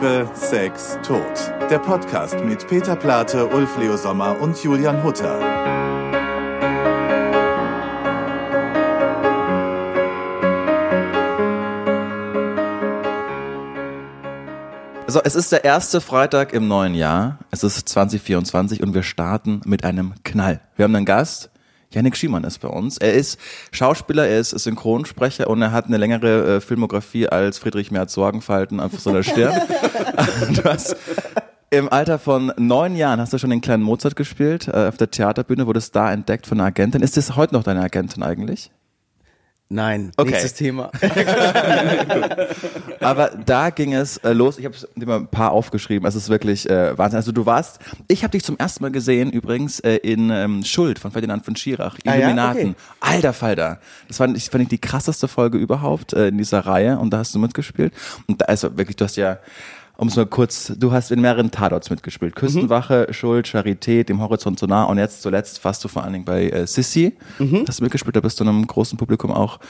Liebe, Sex, Tod. Der Podcast mit Peter Plate, Ulf Leo Sommer und Julian Hutter. So, es ist der erste Freitag im neuen Jahr. Es ist 2024 und wir starten mit einem Knall. Wir haben einen Gast. Janik Schiemann ist bei uns. Er ist Schauspieler, er ist Synchronsprecher und er hat eine längere äh, Filmografie als Friedrich Merz Sorgenfalten auf so einer Stirn. du hast im Alter von neun Jahren hast du schon den kleinen Mozart gespielt, äh, auf der Theaterbühne, wurdest da entdeckt von einer Agentin. Ist das heute noch deine Agentin eigentlich? Nein, Okay. nächstes Thema. Aber da ging es äh, los. Ich habe dir mal ein paar aufgeschrieben. Es ist wirklich äh, Wahnsinn. Also du warst, ich habe dich zum ersten Mal gesehen übrigens äh, in ähm, Schuld von Ferdinand von Schirach, Ah ja? Illuminaten. Okay. Alter Falter. Das fand ich, fand ich die krasseste Folge überhaupt äh, in dieser Reihe und da hast du mitgespielt. Und da ist wirklich, du hast ja, um es mal kurz, du hast in mehreren Tatorts mitgespielt. Küstenwache, Schuld, Charité, dem Horizont so nah und jetzt zuletzt warst du vor allen Dingen bei äh, Sissy. Hast du mitgespielt, da bist du einem großen Publikum auch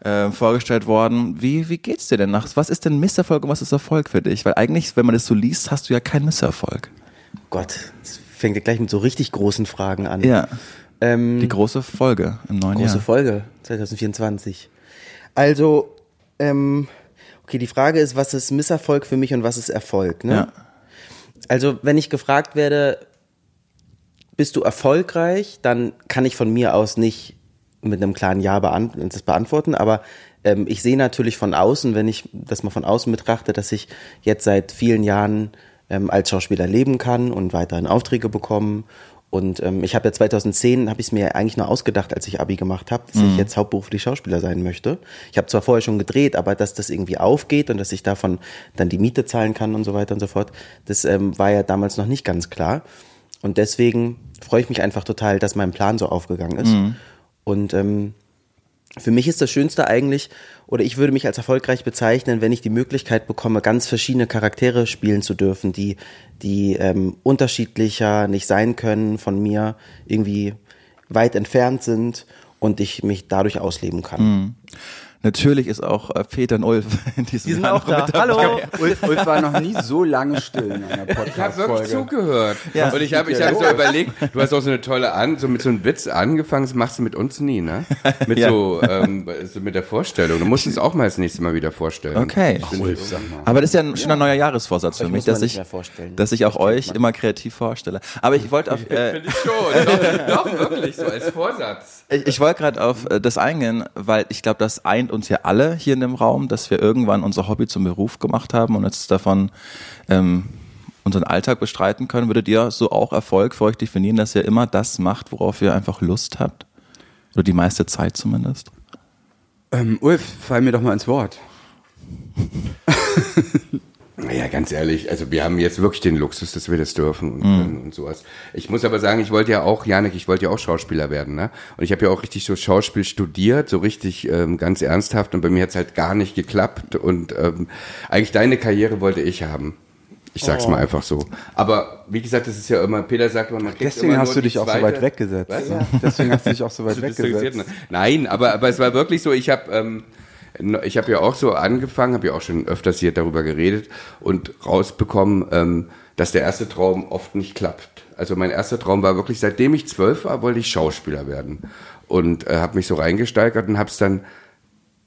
äh, vorgestellt worden. Wie, wie geht's dir denn nach? Was ist denn Misserfolg und was ist Erfolg für dich? Weil eigentlich, wenn man das so liest, hast du ja keinen Misserfolg. Gott, es fängt ja gleich mit so richtig großen Fragen an. Ja. Ähm, Die große Folge im neuen große Jahr. Folge 2024. Also, ähm, okay, die Frage ist, was ist Misserfolg für mich und was ist Erfolg? Ne? Ja. Also, wenn ich gefragt werde, bist du erfolgreich, dann kann ich von mir aus nicht mit einem klaren Ja beant das beantworten, aber ähm, ich sehe natürlich von außen, wenn ich das mal von außen betrachte, dass ich jetzt seit vielen Jahren ähm, als Schauspieler leben kann und weiterhin Aufträge bekommen. Und ähm, ich habe ja 2010, habe ich es mir eigentlich nur ausgedacht, als ich Abi gemacht habe, dass ich jetzt hauptberuflich Schauspieler sein möchte. Ich habe zwar vorher schon gedreht, aber dass das irgendwie aufgeht und dass ich davon dann die Miete zahlen kann und so weiter und so fort, das ähm, war ja damals noch nicht ganz klar. Und deswegen freue ich mich einfach total, dass mein Plan so aufgegangen ist. Und ähm, für mich ist das Schönste eigentlich, oder ich würde mich als erfolgreich bezeichnen, wenn ich die Möglichkeit bekomme, ganz verschiedene Charaktere spielen zu dürfen, die, die ähm, unterschiedlicher nicht sein können von mir, irgendwie weit entfernt sind und ich mich dadurch ausleben kann. Natürlich ist auch äh, Peter und Ulf in diesem Die sind Jahr auch noch da. mit dabei. Hallo! Ulf, Ulf war noch nie so lange still in einer Ich habe wirklich Podcast-Folge. zugehört. Ja. Und ich habe ich hab so überlegt, du hast auch so eine tolle an, so mit so einem Witz angefangen, das machst du mit uns nie, ne? Mit Ja. so, ähm, so mit der Vorstellung. Du musst es auch mal das nächste Mal wieder vorstellen. Okay. Ulf, sag mal. Aber das ist ja ein schöner neuer Jahresvorsatz für mich, dass ich, dass ich auch euch immer kreativ vorstelle. Aber ich wollte auf, äh, Finde ich schon. Doch, doch, wirklich, so als Vorsatz. Ich, ich wollte gerade auf äh, das eingehen, weil ich glaube, das eint uns ja alle hier in dem Raum, dass wir irgendwann unser Hobby zum Beruf gemacht haben und jetzt davon ähm, unseren Alltag bestreiten können. Würdet ihr so auch Erfolg für euch definieren, dass ihr immer das macht, worauf ihr einfach Lust habt? Oder die meiste Zeit zumindest? Ähm, Ulf, fall mir doch mal ins Wort. Naja, ganz ehrlich, also wir haben jetzt wirklich den Luxus, dass wir das dürfen und können und sowas. Ich muss aber sagen, ich wollte ja auch, Janik, ich wollte ja auch Schauspieler werden, ne? Und ich habe ja auch richtig so Schauspiel studiert, so richtig ähm, ganz ernsthaft und bei mir hat's halt gar nicht geklappt und ähm, eigentlich deine Karriere wollte ich haben. Ich sag's Oh. mal einfach so. Aber wie gesagt, das ist ja immer, Peter sagt immer, man kriegt Deswegen immer hast du dich auch so zweite- weit weggesetzt. Was? Ne? Deswegen hast du dich auch so weit weggesetzt. ne? Nein, aber, aber es war wirklich so, ich habe ähm, ich habe ja auch so angefangen, habe ja auch schon öfters hier darüber geredet und rausbekommen, ähm, dass der erste Traum oft nicht klappt. Also mein erster Traum war wirklich, seitdem ich zwölf war, wollte ich Schauspieler werden. Und äh, habe mich so reingesteigert und habe es dann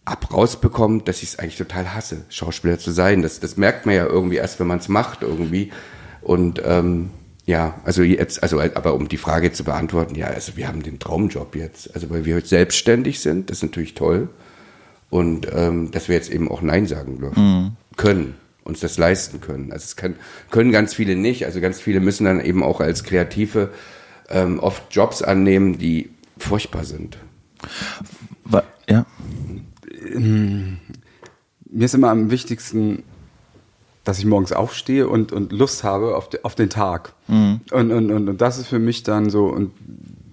ab rausbekommen, dass ich es eigentlich total hasse, Schauspieler zu sein. Das, das merkt man ja irgendwie erst, wenn man es macht irgendwie. Und ähm, ja, also jetzt, also aber um die Frage zu beantworten, ja, also wir haben den Traumjob jetzt. Also weil wir selbstständig sind, das ist natürlich toll. Und ähm, dass wir jetzt eben auch Nein sagen dürfen. Können, uns das leisten können. Also es kann, können ganz viele nicht. Also ganz viele müssen dann eben auch als Kreative ähm, oft Jobs annehmen, die furchtbar sind. Ja. Mir ist immer am wichtigsten, dass ich morgens aufstehe und, und Lust habe auf, de, auf den Tag. Und, und, und, und das ist für mich dann so, und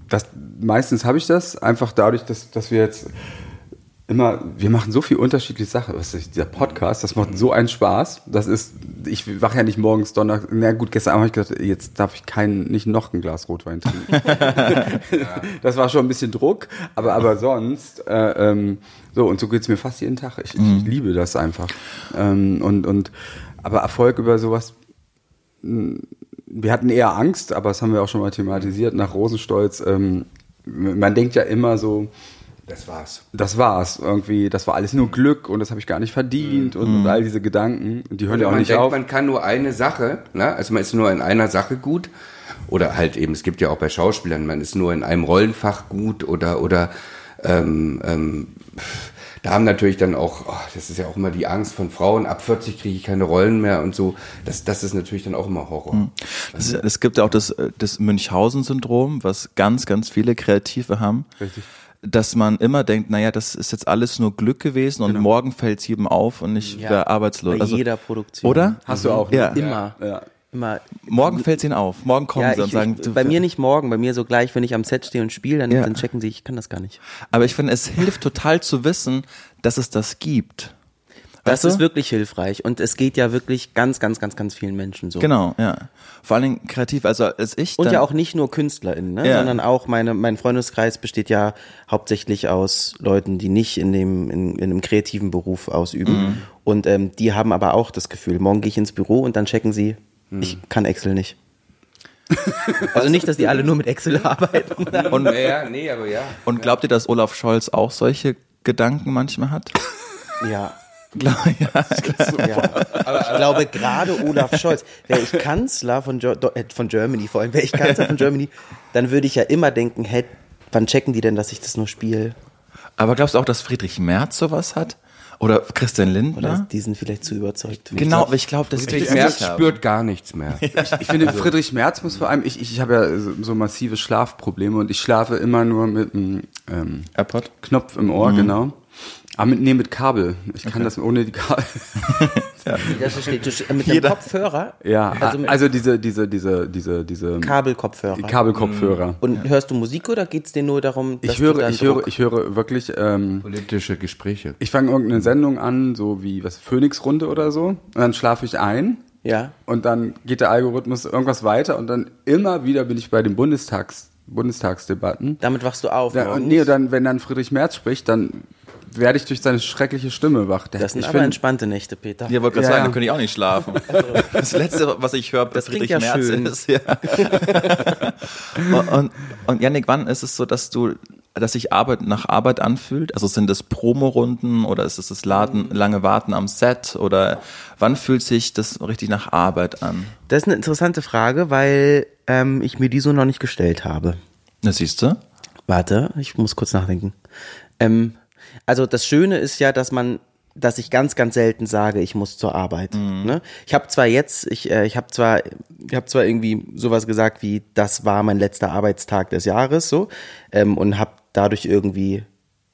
das, meistens habe ich das einfach dadurch, dass, dass wir jetzt immer, wir machen so viel unterschiedliche Sachen. Was ist dieser Podcast, das macht so einen Spaß. Das ist, ich wache ja nicht morgens Donnerstag. Na gut, gestern Abend habe ich gedacht, jetzt darf ich kein, nicht noch ein Glas Rotwein trinken. das war schon ein bisschen Druck, aber, aber sonst, äh, ähm, so, und so geht's mir fast jeden Tag. Ich, ich liebe das einfach. Ähm, und, und aber Erfolg über sowas, mh, wir hatten eher Angst, aber das haben wir auch schon mal thematisiert nach Rosenstolz. Ähm, man denkt ja immer so, Das war's. das war's irgendwie, das war alles nur Glück und das habe ich gar nicht verdient und, und all diese Gedanken, und die hören ja auch man nicht denkt, auf. man kann nur eine Sache, ne? also man ist nur in einer Sache gut. Oder halt eben, es gibt ja auch bei Schauspielern, man ist nur in einem Rollenfach gut oder, oder ähm, ähm, da haben natürlich dann auch, oh, das ist ja auch immer die Angst von Frauen, ab 40 kriege ich keine Rollen mehr und so. Das, das ist natürlich dann auch immer Horror. Das ist, es gibt ja auch das, das Münchhausen-Syndrom, was ganz, ganz viele Kreative haben. Richtig. Dass man immer denkt, naja, das ist jetzt alles nur Glück gewesen und morgen fällt es jedem auf und ich Ja, wäre arbeitslos. bei Also, jeder Produktion. Oder? Hast du auch? Ja. ne? Immer. Ja. Immer. Morgen fällt es ihnen auf. Morgen kommen Ja, sie und ich, sagen, ich, du- bei mir nicht morgen, bei mir so gleich, wenn ich am Set stehe und spiele, dann, Ja. dann checken sie, ich kann das gar nicht. Aber ich finde, es hilft total zu wissen, dass es das gibt. Das du? ist wirklich hilfreich und es geht ja wirklich ganz, ganz, ganz, ganz vielen Menschen so. Genau, ja. Vor allen Dingen kreativ, also als ich Und ja auch nicht nur KünstlerInnen, ne? Ja. sondern auch meine, mein Freundeskreis besteht ja hauptsächlich aus Leuten, die nicht in dem, in, in einem kreativen Beruf ausüben. Mhm. Und ähm, die haben aber auch das Gefühl, morgen gehe ich ins Büro und dann checken sie, Mhm. ich kann Excel nicht. also nicht, dass die alle nur mit Excel arbeiten. und, Ja, nee, aber ja. und glaubt ihr, dass Olaf Scholz auch solche Gedanken manchmal hat? ja. Glaub- ja, Ja. Ich glaube, gerade Olaf Scholz, wäre ich Kanzler von, äh, von Germany, vor allem wäre ich Kanzler von Germany, dann würde ich ja immer denken, hey, wann checken die denn, dass ich das nur spiele? Aber glaubst du auch, dass Friedrich Merz sowas hat? Oder Christian Oder Lindner? die sind vielleicht zu überzeugt. Genau, aber ich glaube, dass Friedrich das Merz spürt gar nichts mehr. Ich finde, Friedrich Merz muss vor allem, ich, ich habe ja so, so massive Schlafprobleme und ich schlafe immer nur mit einem ähm, AirPod? Knopf im Ohr, genau. Aber mit, nee, mit Kabel. Ich kann das ohne die Kabel. Das steht du- mit dem Jeder- Kopfhörer? ja, Also also, diese, diese, diese, diese, diese Kabelkopfhörer. Kabelkopfhörer. Und hörst du Musik oder geht's dir nur darum, dass Ich du höre, dann ich höre, ich höre wirklich, ähm, Politische Gespräche. ich fange irgendeine Sendung an, so wie was Phoenix-Runde oder so, und dann schlafe ich ein. Ja. Und dann geht der Algorithmus irgendwas weiter und dann immer wieder bin ich bei den Bundestags, Bundestagsdebatten. Damit wachst du auf. Ja, morgens. und nee, dann, wenn dann Friedrich Merz spricht, dann werde ich durch seine schreckliche Stimme wach. Der- das sind ich aber find- entspannte Nächte, Peter. Ja, wollte gerade Ja, sagen, ja. dann könnte ich auch nicht schlafen. Das Letzte, was ich höre, Das Friedrich klingt ja Merz schön. ist. Ja. und, und, und Yannick, wann ist es so, dass du, dass sich Arbeit nach Arbeit anfühlt? Also sind es Promorunden oder ist es das Laden, lange Warten am Set oder wann fühlt sich das richtig nach Arbeit an? Das ist eine interessante Frage, weil ähm, ich mir die so noch nicht gestellt habe. Das siehst du? Warte, ich muss kurz nachdenken. Ähm, also das Schöne ist ja, dass man, dass ich ganz, ganz selten sage, ich muss zur Arbeit. Ne? Ich habe zwar jetzt, ich, äh, ich habe zwar, ich habe zwar irgendwie sowas gesagt wie, das war mein letzter Arbeitstag des Jahres, so, ähm, und habe dadurch irgendwie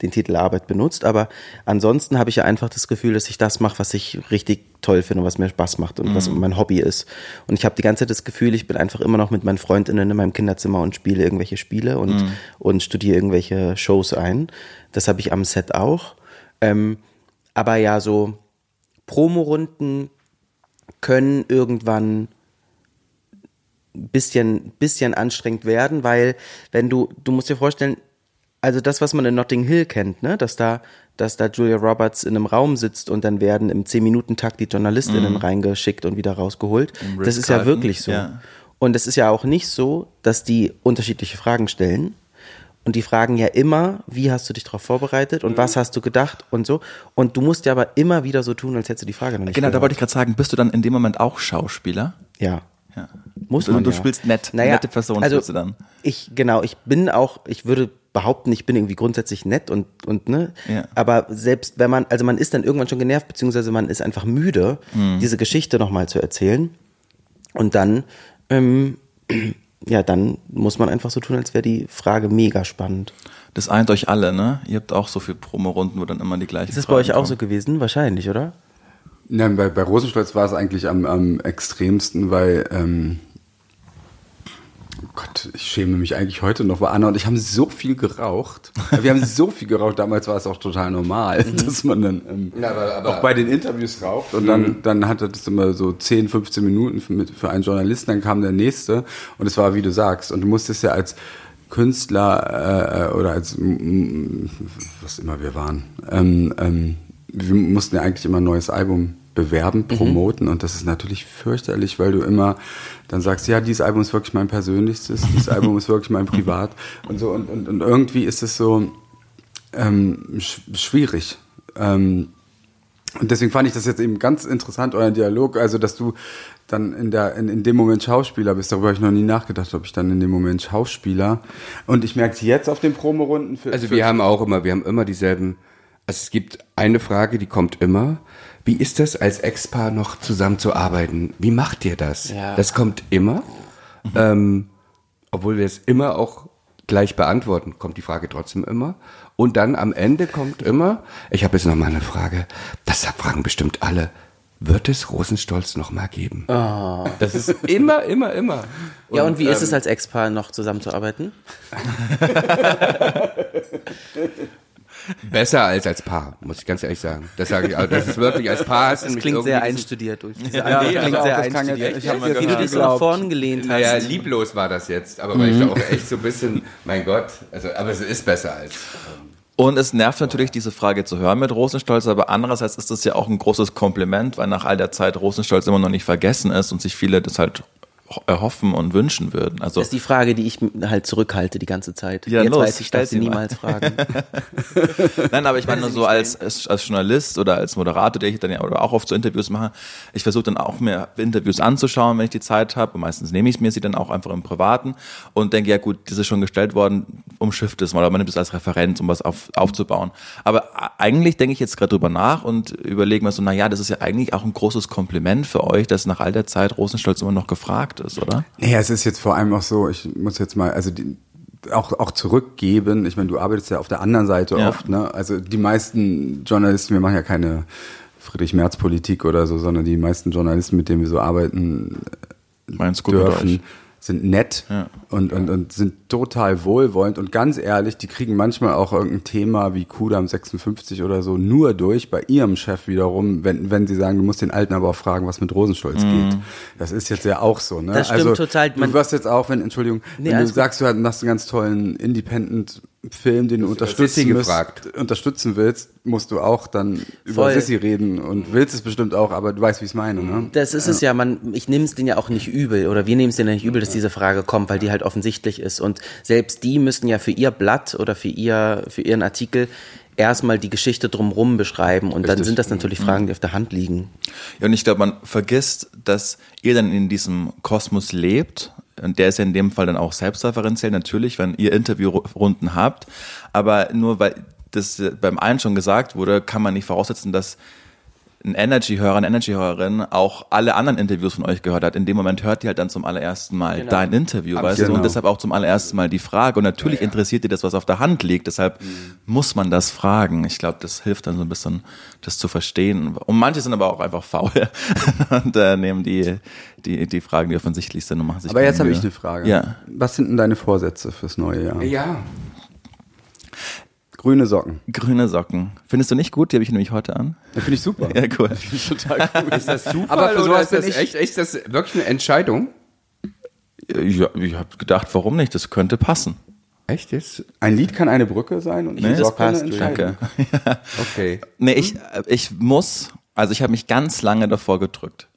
den Titel Arbeit benutzt, aber ansonsten habe ich ja einfach das Gefühl, dass ich das mache, was ich richtig toll finde, was mir Spaß macht und was mein Hobby ist. Und ich habe die ganze Zeit das Gefühl, ich bin einfach immer noch mit meinen Freundinnen in meinem Kinderzimmer und spiele irgendwelche Spiele und, und studiere irgendwelche Shows ein. Das habe ich am Set auch. Ähm, aber ja, so Promorunden können irgendwann ein bisschen, bisschen anstrengend werden, weil wenn du, du musst dir vorstellen, also das, was man in Notting Hill kennt, ne, dass da, dass da Julia Roberts in einem Raum sitzt und dann werden im 10-Minuten-Takt die JournalistInnen reingeschickt und wieder rausgeholt. Das ist ja wirklich so. ja. Und es ist ja auch nicht so, dass die unterschiedliche Fragen stellen. Und die fragen ja immer, wie hast du dich darauf vorbereitet und was hast du gedacht und so. Und du musst ja aber immer wieder so tun, als hättest du die Frage noch nicht Genau, da gehört. wollte ich gerade sagen, bist du dann in dem Moment auch Schauspieler? Ja. Ja. Muss Du- man du ja. spielst nett, nette Person also du dann. Ich, genau, ich bin auch, ich würde behaupten, ich bin irgendwie grundsätzlich nett und, und ne, Ja. aber selbst wenn man, also man ist dann irgendwann schon genervt, beziehungsweise man ist einfach müde, Mhm. diese Geschichte nochmal zu erzählen und dann, ähm, ja, dann muss man einfach so tun, als wäre die Frage mega spannend. Das eint euch alle, ne? Ihr habt auch so viele Promorunden, wo dann immer die gleichen Ist das bei Fragen euch auch kommen. so gewesen? Wahrscheinlich, oder? Nein, bei, bei Rosenstolz war es eigentlich am, am extremsten, weil, ähm, oh Gott, ich schäme mich eigentlich heute noch, weil Anna und ich haben so viel geraucht. Wir haben so viel geraucht, damals war es auch total normal, dass man dann ähm, Ja, aber- aber- auch bei den Interviews raucht und dann, dann hatte das immer so 10, 15 Minuten für, für einen Journalisten, dann kam der nächste und es war, wie du sagst, und du musstest ja als Künstler äh, oder als was immer wir waren, ähm, ähm, wir mussten ja eigentlich immer ein neues Album bewerben, promoten und das ist natürlich fürchterlich, weil du immer dann sagst, ja, dieses Album ist wirklich mein persönlichstes, dieses Album ist wirklich mein Privat und so und, und, und irgendwie ist es so ähm, sch schwierig. Ähm, und deswegen fand ich das jetzt eben ganz interessant, euer Dialog, also dass du dann in, der, in, in dem Moment Schauspieler bist. Darüber habe ich noch nie nachgedacht, ob ich dann in dem Moment Schauspieler. Und ich merke es jetzt auf den Promorunden. Für, Also für, wir haben auch immer, wir haben immer dieselben. Also es gibt eine Frage, die kommt immer. Wie ist das, als Ex-Paar noch zusammenzuarbeiten? Wie macht ihr das? Ja. Das kommt immer. Ähm, obwohl wir es immer auch gleich beantworten, kommt die Frage trotzdem immer. Und dann am Ende kommt immer, ich habe jetzt noch mal eine Frage, das fragen bestimmt alle. Wird es Rosenstolz noch mal geben? Das ist immer, immer, immer. ja, und wie ist ähm, es als Ex-Paar noch zusammenzuarbeiten? Besser als als Paar, muss ich ganz ehrlich sagen. Das sage ich, also das ist wirklich als Paar hast Das klingt sehr einstudiert. Ulf. Diese Ja, klingt auch, sehr einstudiert. ich Wie mir du dich so nach vorn gelehnt hast. Naja, lieblos war das jetzt, aber weil ich da auch echt so ein bisschen, mein Gott, also, aber es ist besser als. Und es nervt natürlich, diese Frage zu hören mit Rosenstolz, aber andererseits ist das ja auch ein großes Kompliment, weil nach all der Zeit Rosenstolz immer noch nicht vergessen ist und sich viele das halt erhoffen und wünschen würden. Also Das ist die Frage, die ich halt zurückhalte die ganze Zeit. Ja, Jetzt los, weiß ich, dass sie sie mal. niemals fragen. Nein, aber ich meine nur so als, als, Journalist oder als Moderator, der ich dann ja oder auch oft so Interviews mache, ich versuche dann auch mir Interviews anzuschauen, wenn ich die Zeit habe. Und meistens nehme ich mir sie dann auch einfach im Privaten und denke, ja gut, das ist schon gestellt worden, umschifft es mal, oder man nimmt es als Referenz, um was auf, aufzubauen. Aber eigentlich denke ich jetzt gerade drüber nach und überlege mir so, na ja, das ist ja eigentlich auch ein großes Kompliment für euch, dass nach all der Zeit Rosenstolz immer noch gefragt ist, oder? Ja, es ist jetzt vor allem auch so, ich muss jetzt mal, also die, auch, auch zurückgeben. Ich meine, du arbeitest ja auf der anderen Seite Ja. oft, ne? Also die meisten Journalisten, wir machen ja keine Friedrich-Merz-Politik oder so, sondern die meisten Journalisten, mit denen wir so arbeiten, Meinst gut mit dürfen? Sind nett Ja. und, und, und sind total wohlwollend und ganz ehrlich, die kriegen manchmal auch irgendein Thema wie Kudam 56 oder so nur durch bei ihrem Chef wiederum, wenn, wenn sie sagen, du musst den Alten aber auch fragen, was mit Rosenstolz Mhm. geht. Das ist jetzt ja auch so, ne? Das stimmt also, total. Du wirst jetzt auch, wenn, Entschuldigung, Nee, wenn du gut. sagst, du machst einen ganz tollen Independent-Film, den du unterstützen, gefragt. unterstützen willst, musst du auch dann über Voll. Sissi reden und willst es bestimmt auch, aber du weißt, wie ich es meine, ne? Das ist es ja, man, ich nehme es denen ja auch nicht übel oder wir nehmen es denen ja nicht übel, dass diese Frage kommt, weil die halt offensichtlich ist. Und selbst die müssen ja für ihr Blatt oder für ihr, für ihren Artikel erstmal die Geschichte drumrum beschreiben und dann Richtig. sind das natürlich Fragen, die auf der Hand liegen. Ja, und ich glaube, man vergisst, dass ihr dann in diesem Kosmos lebt. Und der ist ja in dem Fall dann auch selbstreferenziell, natürlich, wenn ihr Interviewrunden habt. Aber nur weil das äh, beim einen schon gesagt wurde, kann man nicht voraussetzen, dass ein Energy-Hörer, eine Energy-Hörerin auch alle anderen Interviews von euch gehört hat. In dem Moment hört die halt dann zum allerersten Mal Genau. dein Interview, weißt du? Genau. Und deshalb auch zum allerersten Mal die Frage. Und natürlich interessiert dir das, was auf der Hand liegt. Deshalb muss man das fragen. Ich glaube, das hilft dann so ein bisschen, das zu verstehen. Und manche sind aber auch einfach faul und äh, nehmen die, die, die Fragen, die offensichtlich sind und machen sich Aber jetzt habe ich eine Frage. Ja. Was sind denn deine Vorsätze fürs neue Jahr? Ja. Grüne Socken. Grüne Socken. Findest du nicht gut? Die habe ich nämlich heute an. Ja, Finde ich super. Ja, cool. Total cool. Ist das Zufall Aber für oder sowas ist das ich- echt, ist das wirklich eine Entscheidung? Ja, ich habe gedacht, warum nicht? Das könnte passen. Echt jetzt? Ein Lied kann eine Brücke sein und Nee, eine das Socke eine passt. Danke. Okay. Nee, ich, ich muss, also ich habe mich ganz lange davor gedrückt.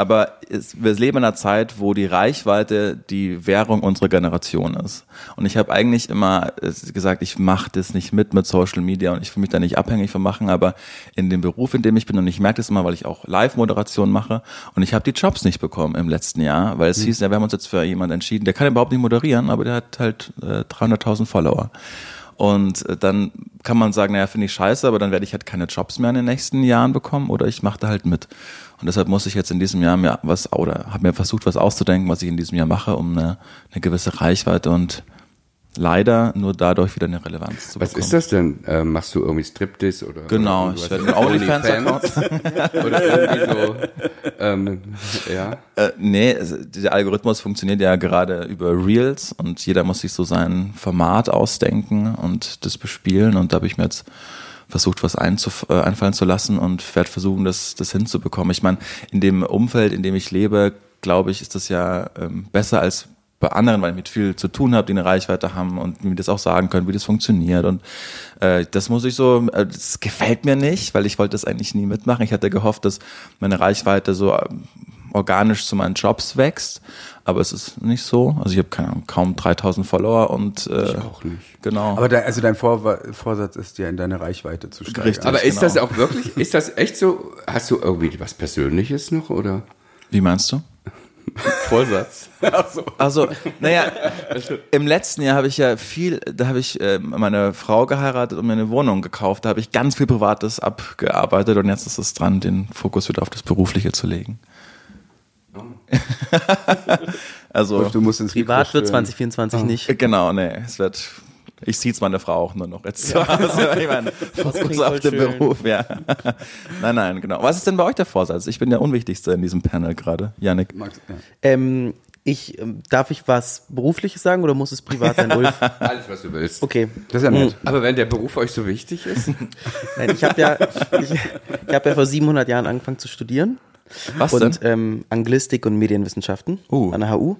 Aber es, wir leben in einer Zeit, wo die Reichweite die Währung unserer Generation ist. Und ich habe eigentlich immer äh, gesagt, ich mache das nicht mit mit Social Media und ich will mich da nicht abhängig von machen. Aber in dem Beruf, in dem ich bin, und ich merke das immer, weil ich auch Live-Moderation mache, und ich habe die Jobs nicht bekommen im letzten Jahr, weil es hieß, ja, wir haben uns jetzt für jemanden entschieden, der kann überhaupt nicht moderieren, aber der hat halt äh, 300.000 Follower. Und äh, dann kann man sagen, naja, finde ich scheiße, aber dann werde ich halt keine Jobs mehr in den nächsten Jahren bekommen oder ich mache da halt mit. Und deshalb muss ich jetzt in diesem Jahr mir was, oder habe mir versucht, was auszudenken, was ich in diesem Jahr mache, um eine, eine gewisse Reichweite und leider nur dadurch wieder eine Relevanz zu Was bekommen. ist das denn? Ähm, machst du irgendwie Striptease oder? Genau, ich werde einen OnlyFans-Account. oder irgendwie so. Ähm, ja. Äh, nee, der Algorithmus funktioniert ja gerade über Reels und jeder muss sich so sein Format ausdenken und das bespielen und da habe ich mir jetzt versucht, was einzuf äh, einfallen zu lassen und werde versuchen, das, das hinzubekommen. Ich meine, in dem Umfeld, in dem ich lebe, glaube ich, ist das ja ähm, besser als bei anderen, weil ich mit viel zu tun habe, die eine Reichweite haben und mir das auch sagen können, wie das funktioniert. Und äh, das muss ich so, äh, das gefällt mir nicht, weil ich wollte das eigentlich nie mitmachen. Ich hatte gehofft, dass meine Reichweite so äh, organisch zu meinen Jobs wächst, aber es ist nicht so. Also ich habe keine Ahnung, kaum 3000 Follower und äh, Ich auch nicht. genau. Aber dein, also dein Vor Vorsatz ist ja in deine Reichweite zu steigern. Richtig. Aber ist genau. das auch wirklich, ist das echt so? Hast du irgendwie was Persönliches noch oder? wie meinst du? Vorsatz. Also, naja, im letzten Jahr habe ich ja viel, da habe ich äh, meine Frau geheiratet und mir eine Wohnung gekauft. Da habe ich ganz viel Privates abgearbeitet und jetzt ist es dran, den Fokus wieder auf das Berufliche zu legen. also, Du musst ins Privat Mikro wird stören. 2024 nicht. genau, nee, es wird, ich ziehe meine Frau auch nur noch jetzt zu Hause. Ich meine, Fokus auf voll den schön. Beruf, ja. Nein, nein, genau. Was ist denn bei euch der Vorsatz? Ich bin der Unwichtigste in diesem Panel gerade, Yannick. Max, ja. Ähm, ich, ähm, darf ich was Berufliches sagen oder muss es privat sein, Ulf? Alles, was du willst. Okay. Das ist ja nett. Aber wenn der Beruf euch so wichtig ist, Nein, ich habe ja, ich, ich hab ja vor 700 Jahren angefangen zu studieren. Was und denn? ähm, Anglistik und Medienwissenschaften Uh. an der HU.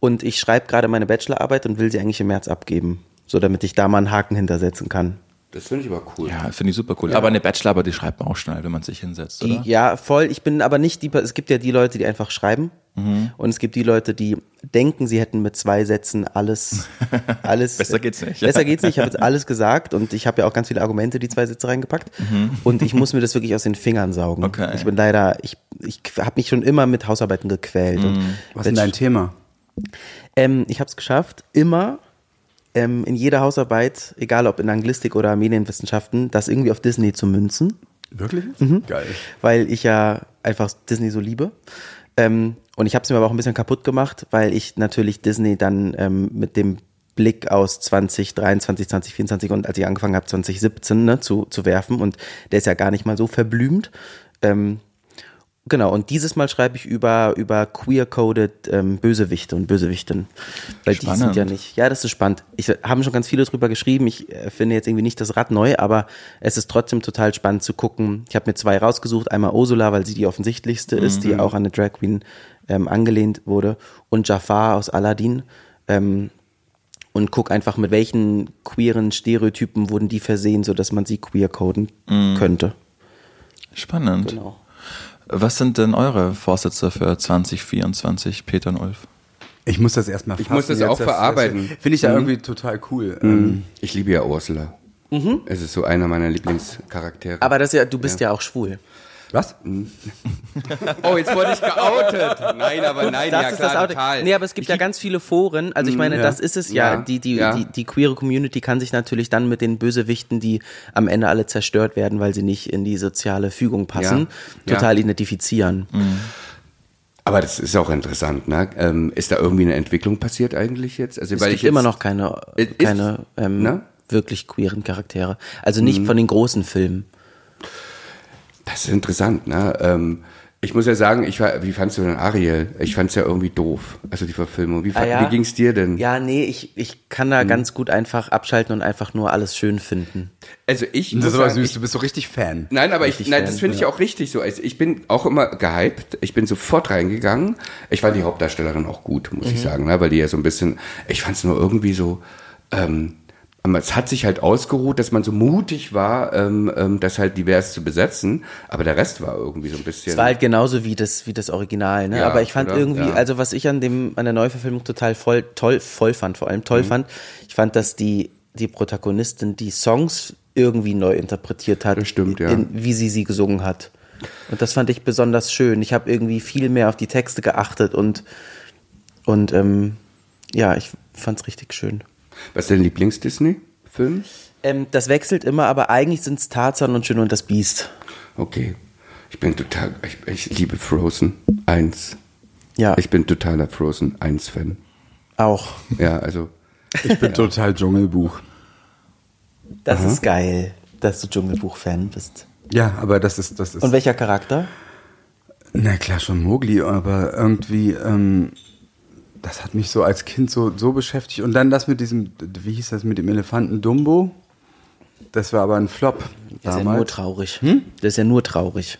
Und ich schreibe gerade meine Bachelorarbeit und will sie eigentlich im März abgeben, so damit ich da mal einen Haken hintersetzen kann. das finde ich aber cool. Ja, finde ich super cool. Aber eine Bachelorarbeit, die schreibt man auch schnell, wenn man sich hinsetzt, Die, oder? ja, voll. Ich bin aber nicht die. Es gibt ja die Leute, die einfach schreiben. Mhm. Und es gibt die Leute, die denken, sie hätten mit zwei Sätzen alles, alles. Besser geht's nicht. Besser geht's nicht. Ich habe jetzt alles gesagt und ich habe ja auch ganz viele Argumente, die zwei Sätze reingepackt. Und ich muss mir das wirklich aus den Fingern saugen. Mhm. Okay. Ich bin leider, ich, ich habe mich schon immer mit Hausarbeiten gequält. Und Mhm. Was ist denn dein Thema? ähm, ich habe es geschafft, immer ähm, in jeder Hausarbeit, egal ob in Anglistik oder Medienwissenschaften, das irgendwie auf Disney zu münzen Wirklich? Mhm. Geil. weil ich ja einfach Disney so liebe. Ähm, und ich habe es mir aber auch ein bisschen kaputt gemacht, weil ich natürlich Disney dann ähm, mit dem Blick aus 2023, 2024 und als ich angefangen habe 2017 ne, zu, zu werfen und der ist ja gar nicht mal so verblümt. Ähm, genau, und dieses Mal schreibe ich über, über queer-coded ähm, Bösewichte und Bösewichten. Weil die sind Spannend. ja nicht. Ja, das ist spannend. Ich habe schon ganz viele drüber geschrieben. Ich äh, finde jetzt irgendwie nicht das Rad neu, aber es ist trotzdem total spannend zu gucken. Ich habe mir zwei rausgesucht. Einmal Ursula, weil sie die offensichtlichste ist, die auch an eine Drag Queen ähm, angelehnt wurde. Und Jafar aus Aladdin. Ähm, und guck einfach, mit welchen queeren Stereotypen wurden die versehen, sodass man sie queer coden könnte. Spannend. Genau. Was sind denn eure Vorsätze für 2024, Peter und Ulf? Ich muss das erstmal Ich muss das auch verarbeiten. Finde ich ja irgendwie total cool. Ähm, Ich liebe ja Ursula. Es ist so einer meiner Lieblingscharaktere. Aber das ist ja, du bist ja, auch schwul. Was? oh, jetzt wurde ich geoutet. Nein, aber nein, Das ja ist klar, das Outing. total. Nee, aber es gibt ja ganz viele Foren. Also ich meine, ja. das ist es ja. Ja, Die, die, ja. die, die queere Community kann sich natürlich dann mit den Bösewichten, die am Ende alle zerstört werden, weil sie nicht in die soziale Fügung passen, Ja. total identifizieren. Aber das ist auch interessant, ne? Ähm, ist da irgendwie eine Entwicklung passiert eigentlich jetzt? Also, Es weil gibt ich jetzt, immer noch keine, Ist- keine ähm, ne? wirklich queeren Charaktere. Also nicht von den großen Filmen. Das ist interessant, ne? Ähm, ich muss ja sagen, ich war, wie fandst du denn Ariel? Ich fand's ja irgendwie doof, also die Verfilmung. Wie, Ah, ja? wie ging's dir denn? Ja, nee, ich, ich kann da ganz gut einfach abschalten und einfach nur alles schön finden. Also ich Das ist aber sagen, süß, ich, du bist so richtig Fan. Nein, aber ich, Richtig nein, Fan, das finde ich auch richtig so. Also ich bin auch immer gehypt. Ich bin sofort reingegangen. Ich fand die Hauptdarstellerin auch gut, muss ich sagen, ne? weil die ja so ein bisschen, ich fand es nur irgendwie so, ähm, aber es hat sich halt ausgeruht, dass man so mutig war, ähm, ähm, das halt divers zu besetzen, aber der Rest war irgendwie so ein bisschen. Es war halt genauso wie das, wie das Original, ne? Ja, Aber ich fand oder? irgendwie, Ja. also was ich an dem, an der Neuverfilmung total voll, toll, voll fand, vor allem Mhm. toll fand, ich fand, dass die, die Protagonistin die Songs irgendwie neu interpretiert hat. Das stimmt, ja. in, wie sie sie gesungen hat. Und das fand ich besonders schön. Ich habe irgendwie viel mehr auf die Texte geachtet und, und, ähm, ja, ich fand's richtig schön. Was ist dein Lieblings-Disney-Film? Ähm, das wechselt immer, aber eigentlich sind's Tarzan und Schön und das Biest. Okay. Ich bin total, ich, ich liebe Frozen 1. Ja, Ich bin totaler Frozen 1-Fan. auch. Ja, also. Ich bin total Dschungelbuch. Das ist geil, dass du Dschungelbuch-Fan bist. Ja, aber das ist, das ist. Und welcher Charakter? Na klar, schon Mowgli, aber irgendwie, ähm, das hat mich so als Kind so, so beschäftigt. Und dann das mit diesem, wie hieß das mit dem Elefanten Dumbo? Das war aber ein Flop Der ist ja damals. nur traurig. Der ist ja nur traurig.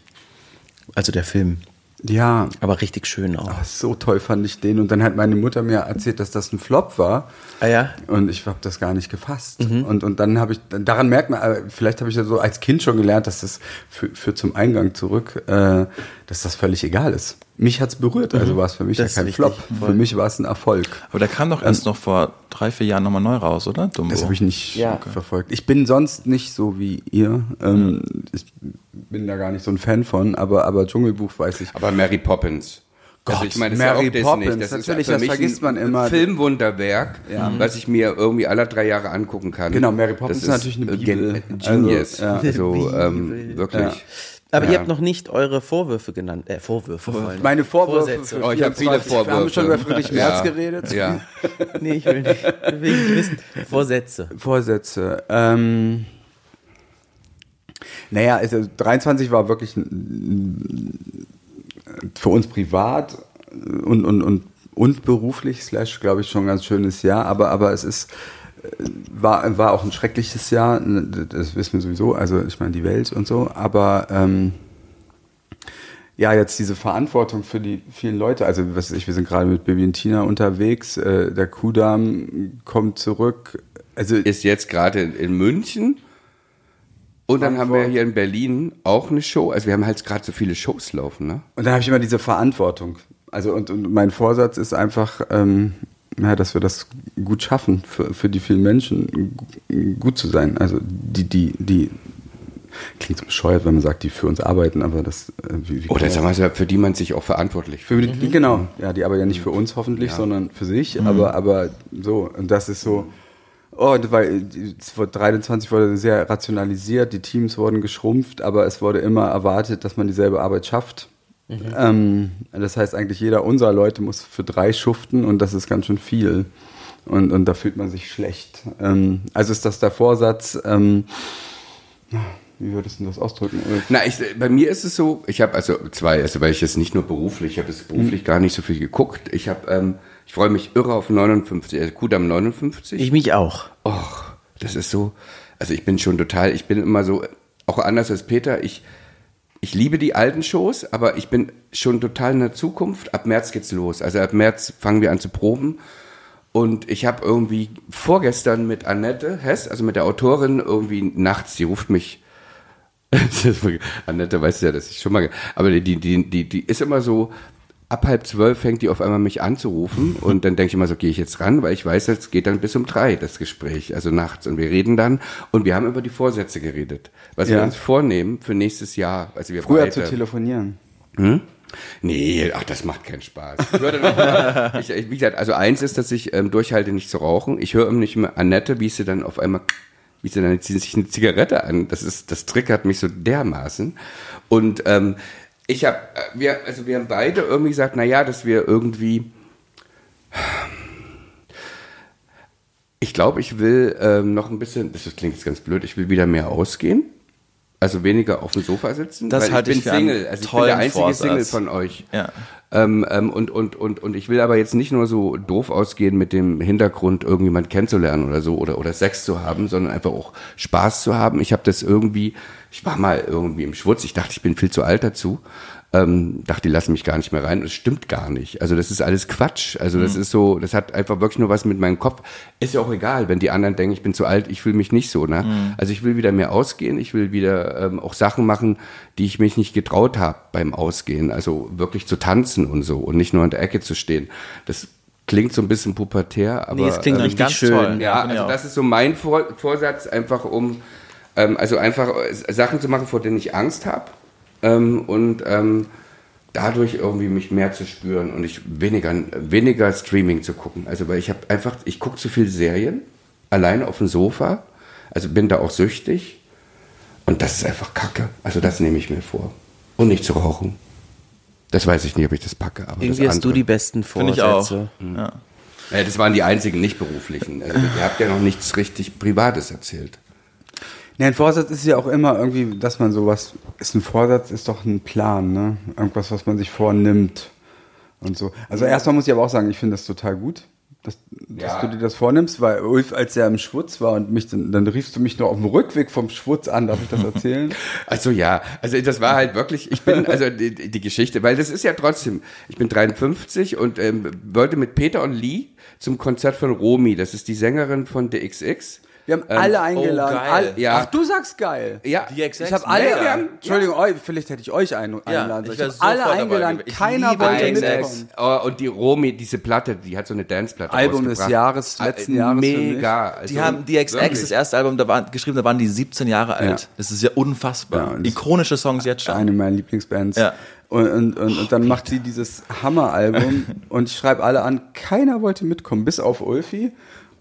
Also der Film. Ja, Aber richtig schön auch. ach, so toll fand ich den. Und dann hat meine Mutter mir erzählt, dass das ein Flop war. Ah ja? Und ich habe das gar nicht gefasst. Und, und dann habe ich, daran merkt man, äh, vielleicht habe ich ja so als Kind schon gelernt, dass das für, für zum Eingang zurück, äh, dass das völlig egal ist. Mich hat's berührt, also war es für mich Das ja kein Flop. voll. Für mich war es ein Erfolg. Aber der kam doch erst noch vor drei, vier Jahren nochmal neu raus, oder? Dumbo. Das habe ich nicht Ja. verfolgt. Ich bin sonst nicht so wie ihr. Ähm, Ich bin da gar nicht so ein Fan von, aber, aber Dschungelbuch weiß ich. Aber Mary Poppins. Gott, also ich meine, das Mary ist ja. Poppins, Das ist natürlich, für das mich vergisst ein man immer. Filmwunderwerk, was ich mir irgendwie alle drei Jahre angucken kann. Genau, Mary Poppins das ist natürlich eine Bibel. gen- Genius. Also, ja. Also, ähm, wirklich. Ja. Aber ihr Ja. habt noch nicht eure Vorwürfe genannt. Äh, Vorwürfe. vor allem. Meine Vorwürfe. Vorsätze. Oh, ich habe viele 24. Vorwürfe. Wir haben schon über Friedrich Merz ja. geredet. Ja. Nee, ich will nicht, ich will nicht wissen. Vorsätze. Vorsätze. Ähm, naja, also 23 war wirklich für uns privat und, und, und, und beruflich, slash, glaube ich, schon ein ganz schönes Jahr, aber, aber es ist, war, war auch ein schreckliches Jahr, das wissen wir sowieso, also ich meine die Welt und so, aber ähm, ja, jetzt diese Verantwortung für die vielen Leute, also was weiß ich, wir sind gerade mit Baby und Tina unterwegs, äh, der Kudamm kommt zurück, also Ist jetzt gerade in, in München. Und dann haben wir hier in Berlin auch eine Show. Also wir haben halt gerade so viele Shows laufen, ne? Und dann habe ich immer diese Verantwortung. Also und, und mein Vorsatz ist einfach, ähm, ja, dass wir das gut schaffen, für, für die vielen Menschen gu- gut zu sein. Also die, die, die klingt so bescheuert, wenn man sagt, die für uns arbeiten, aber das äh, wie, wie Oder sagen wir mal, für die man sich auch verantwortlich fühlt. die, Genau, ja, die aber ja nicht für uns hoffentlich, sondern für sich. Aber, aber so, und das ist so. Oh, weil es wurde 23 wurde sehr rationalisiert, die Teams wurden geschrumpft, aber es wurde immer erwartet, dass man dieselbe Arbeit schafft. Ähm, das heißt eigentlich, jeder unserer Leute muss für drei schuften und das ist ganz schön viel. Und, und da fühlt man sich schlecht. Ähm, also ist das der Vorsatz, ähm, wie würdest du das ausdrücken? Na, ich, bei mir ist es so, ich habe also zwei, also weil ich jetzt nicht nur beruflich, ich habe jetzt beruflich gar nicht so viel geguckt. Ich habe, ähm, ich freue mich irre auf 59, also Kudam 59. Ich mich auch. Och, das ist so, also ich bin schon total, ich bin immer so, auch anders als Peter, ich, ich liebe die alten Shows, aber ich bin schon total in der Zukunft. Ab März geht's los. Also ab März fangen wir an zu proben. Und ich habe irgendwie vorgestern mit Annette Hess, also mit der Autorin, irgendwie nachts, die ruft mich Annette weiß ja, dass ich schon mal, aber die, die, die, die ist immer so, ab halb zwölf fängt die auf einmal mich anzurufen und dann denke ich immer so, gehe ich jetzt ran, weil ich weiß, es geht dann bis um drei, das Gespräch, also nachts und wir reden dann und wir haben über die Vorsätze geredet, was wir Ja. uns vornehmen für nächstes Jahr, also wir Früher beide. zu telefonieren. Hm? Nee, ach, das macht keinen Spaß. Ich noch mal, ich, ich, wie gesagt, also eins ist, dass ich ähm, durchhalte, nicht zu rauchen. Ich höre nicht mehr Annette, wie sie dann auf einmal, wie sie dann zieht sich eine Zigarette an. Das ist, das triggert mich so dermaßen. Und ähm, ich habe, wir, also wir haben beide irgendwie gesagt, na ja, dass wir irgendwie, ich glaube, ich will ähm, noch ein bisschen, das klingt jetzt ganz blöd, ich will wieder mehr ausgehen. Also weniger auf dem Sofa sitzen. Das weil halte ich ich bin Single. Also ich bin der einzige Vorsatz. Single von euch. Ja. Ähm, ähm, und, und, und, und ich will aber jetzt nicht nur so doof ausgehen mit dem Hintergrund, irgendjemand kennenzulernen oder so oder, oder Sex zu haben, sondern einfach auch Spaß zu haben. Ich habe das irgendwie, ich war mal irgendwie im Schwutz, ich dachte, ich bin viel zu alt dazu. Ähm, dachte, die lassen mich gar nicht mehr rein. Und es stimmt gar nicht. Also das ist alles Quatsch. Also das ist so, das hat einfach wirklich nur was mit meinem Kopf. Ist ja auch egal, wenn die anderen denken, ich bin zu alt, ich fühle mich nicht so. Ne? Also ich will wieder mehr ausgehen. Ich will wieder ähm, auch Sachen machen, die ich mich nicht getraut habe beim Ausgehen. Also wirklich zu tanzen und so und nicht nur in der Ecke zu stehen. Das klingt so ein bisschen pubertär, aber Nee, es klingt ähm, richtig ganz schön. toll. ja, ich also das ist so mein Vor Vorsatz, einfach um, ähm, also einfach äh, Sachen zu machen, vor denen ich Angst habe ähm, und ähm, dadurch irgendwie mich mehr zu spüren und ich weniger, weniger Streaming zu gucken. Also weil ich habe einfach, ich gucke zu viel Serien, alleine auf dem Sofa, also bin da auch süchtig und das ist einfach Kacke. Also das nehme ich mir vor. Und nicht zu rauchen. Das weiß ich nicht, ob ich das packe. Aber Irgendwie das hast du die besten Finde Vorsätze. ich auch. Ja. ja, das waren die einzigen nicht beruflichen. Also, ihr habt ja noch nichts richtig Privates erzählt. Ja, ein Vorsatz ist ja auch immer irgendwie, dass man sowas, ist ein Vorsatz, ist doch ein Plan, ne? Irgendwas, was man sich vornimmt und so. Also erstmal muss ich aber auch sagen, ich finde das total gut, dass, dass Ja. du dir das vornimmst, weil Ulf, als er im Schwutz war und mich dann, dann riefst du mich noch auf dem Rückweg vom Schwutz an, darf ich das erzählen? Also ja, also das war halt wirklich, ich bin, also die, die Geschichte, weil das ist ja trotzdem, ich bin 53 und ähm, wollte mit Peter und Lee zum Konzert von Romy, das ist die Sängerin von The XX. Wir haben alle eingeladen. geil. Alle, Ja. Ach, du sagst geil. Ja, Die XX, Ich habe alle, wir haben- Entschuldigung, eu- vielleicht hätte ich euch ein, Ja, einladen ich sollen. wär Ich hab alle sofort dabei eingeladen. Ich keiner wollte mitkommen. Oh, und die Romy, diese Platte, die hat so eine Danceplatte Album des. Jahres, letzten Äh, Jahres für mich. Mega. Also Die haben die XX, wirklich. das erste Album, da waren, geschrieben, da waren die 17 Jahre alt. Ja. Das ist ja unfassbar. Ja, Ikonische Songs jetzt schon. Eine meiner Lieblingsbands. Ja. Und, und, und, und dann macht sie dieses Hammer-Album und ich schreibe alle an, keiner wollte mitkommen, bis auf Ulfi.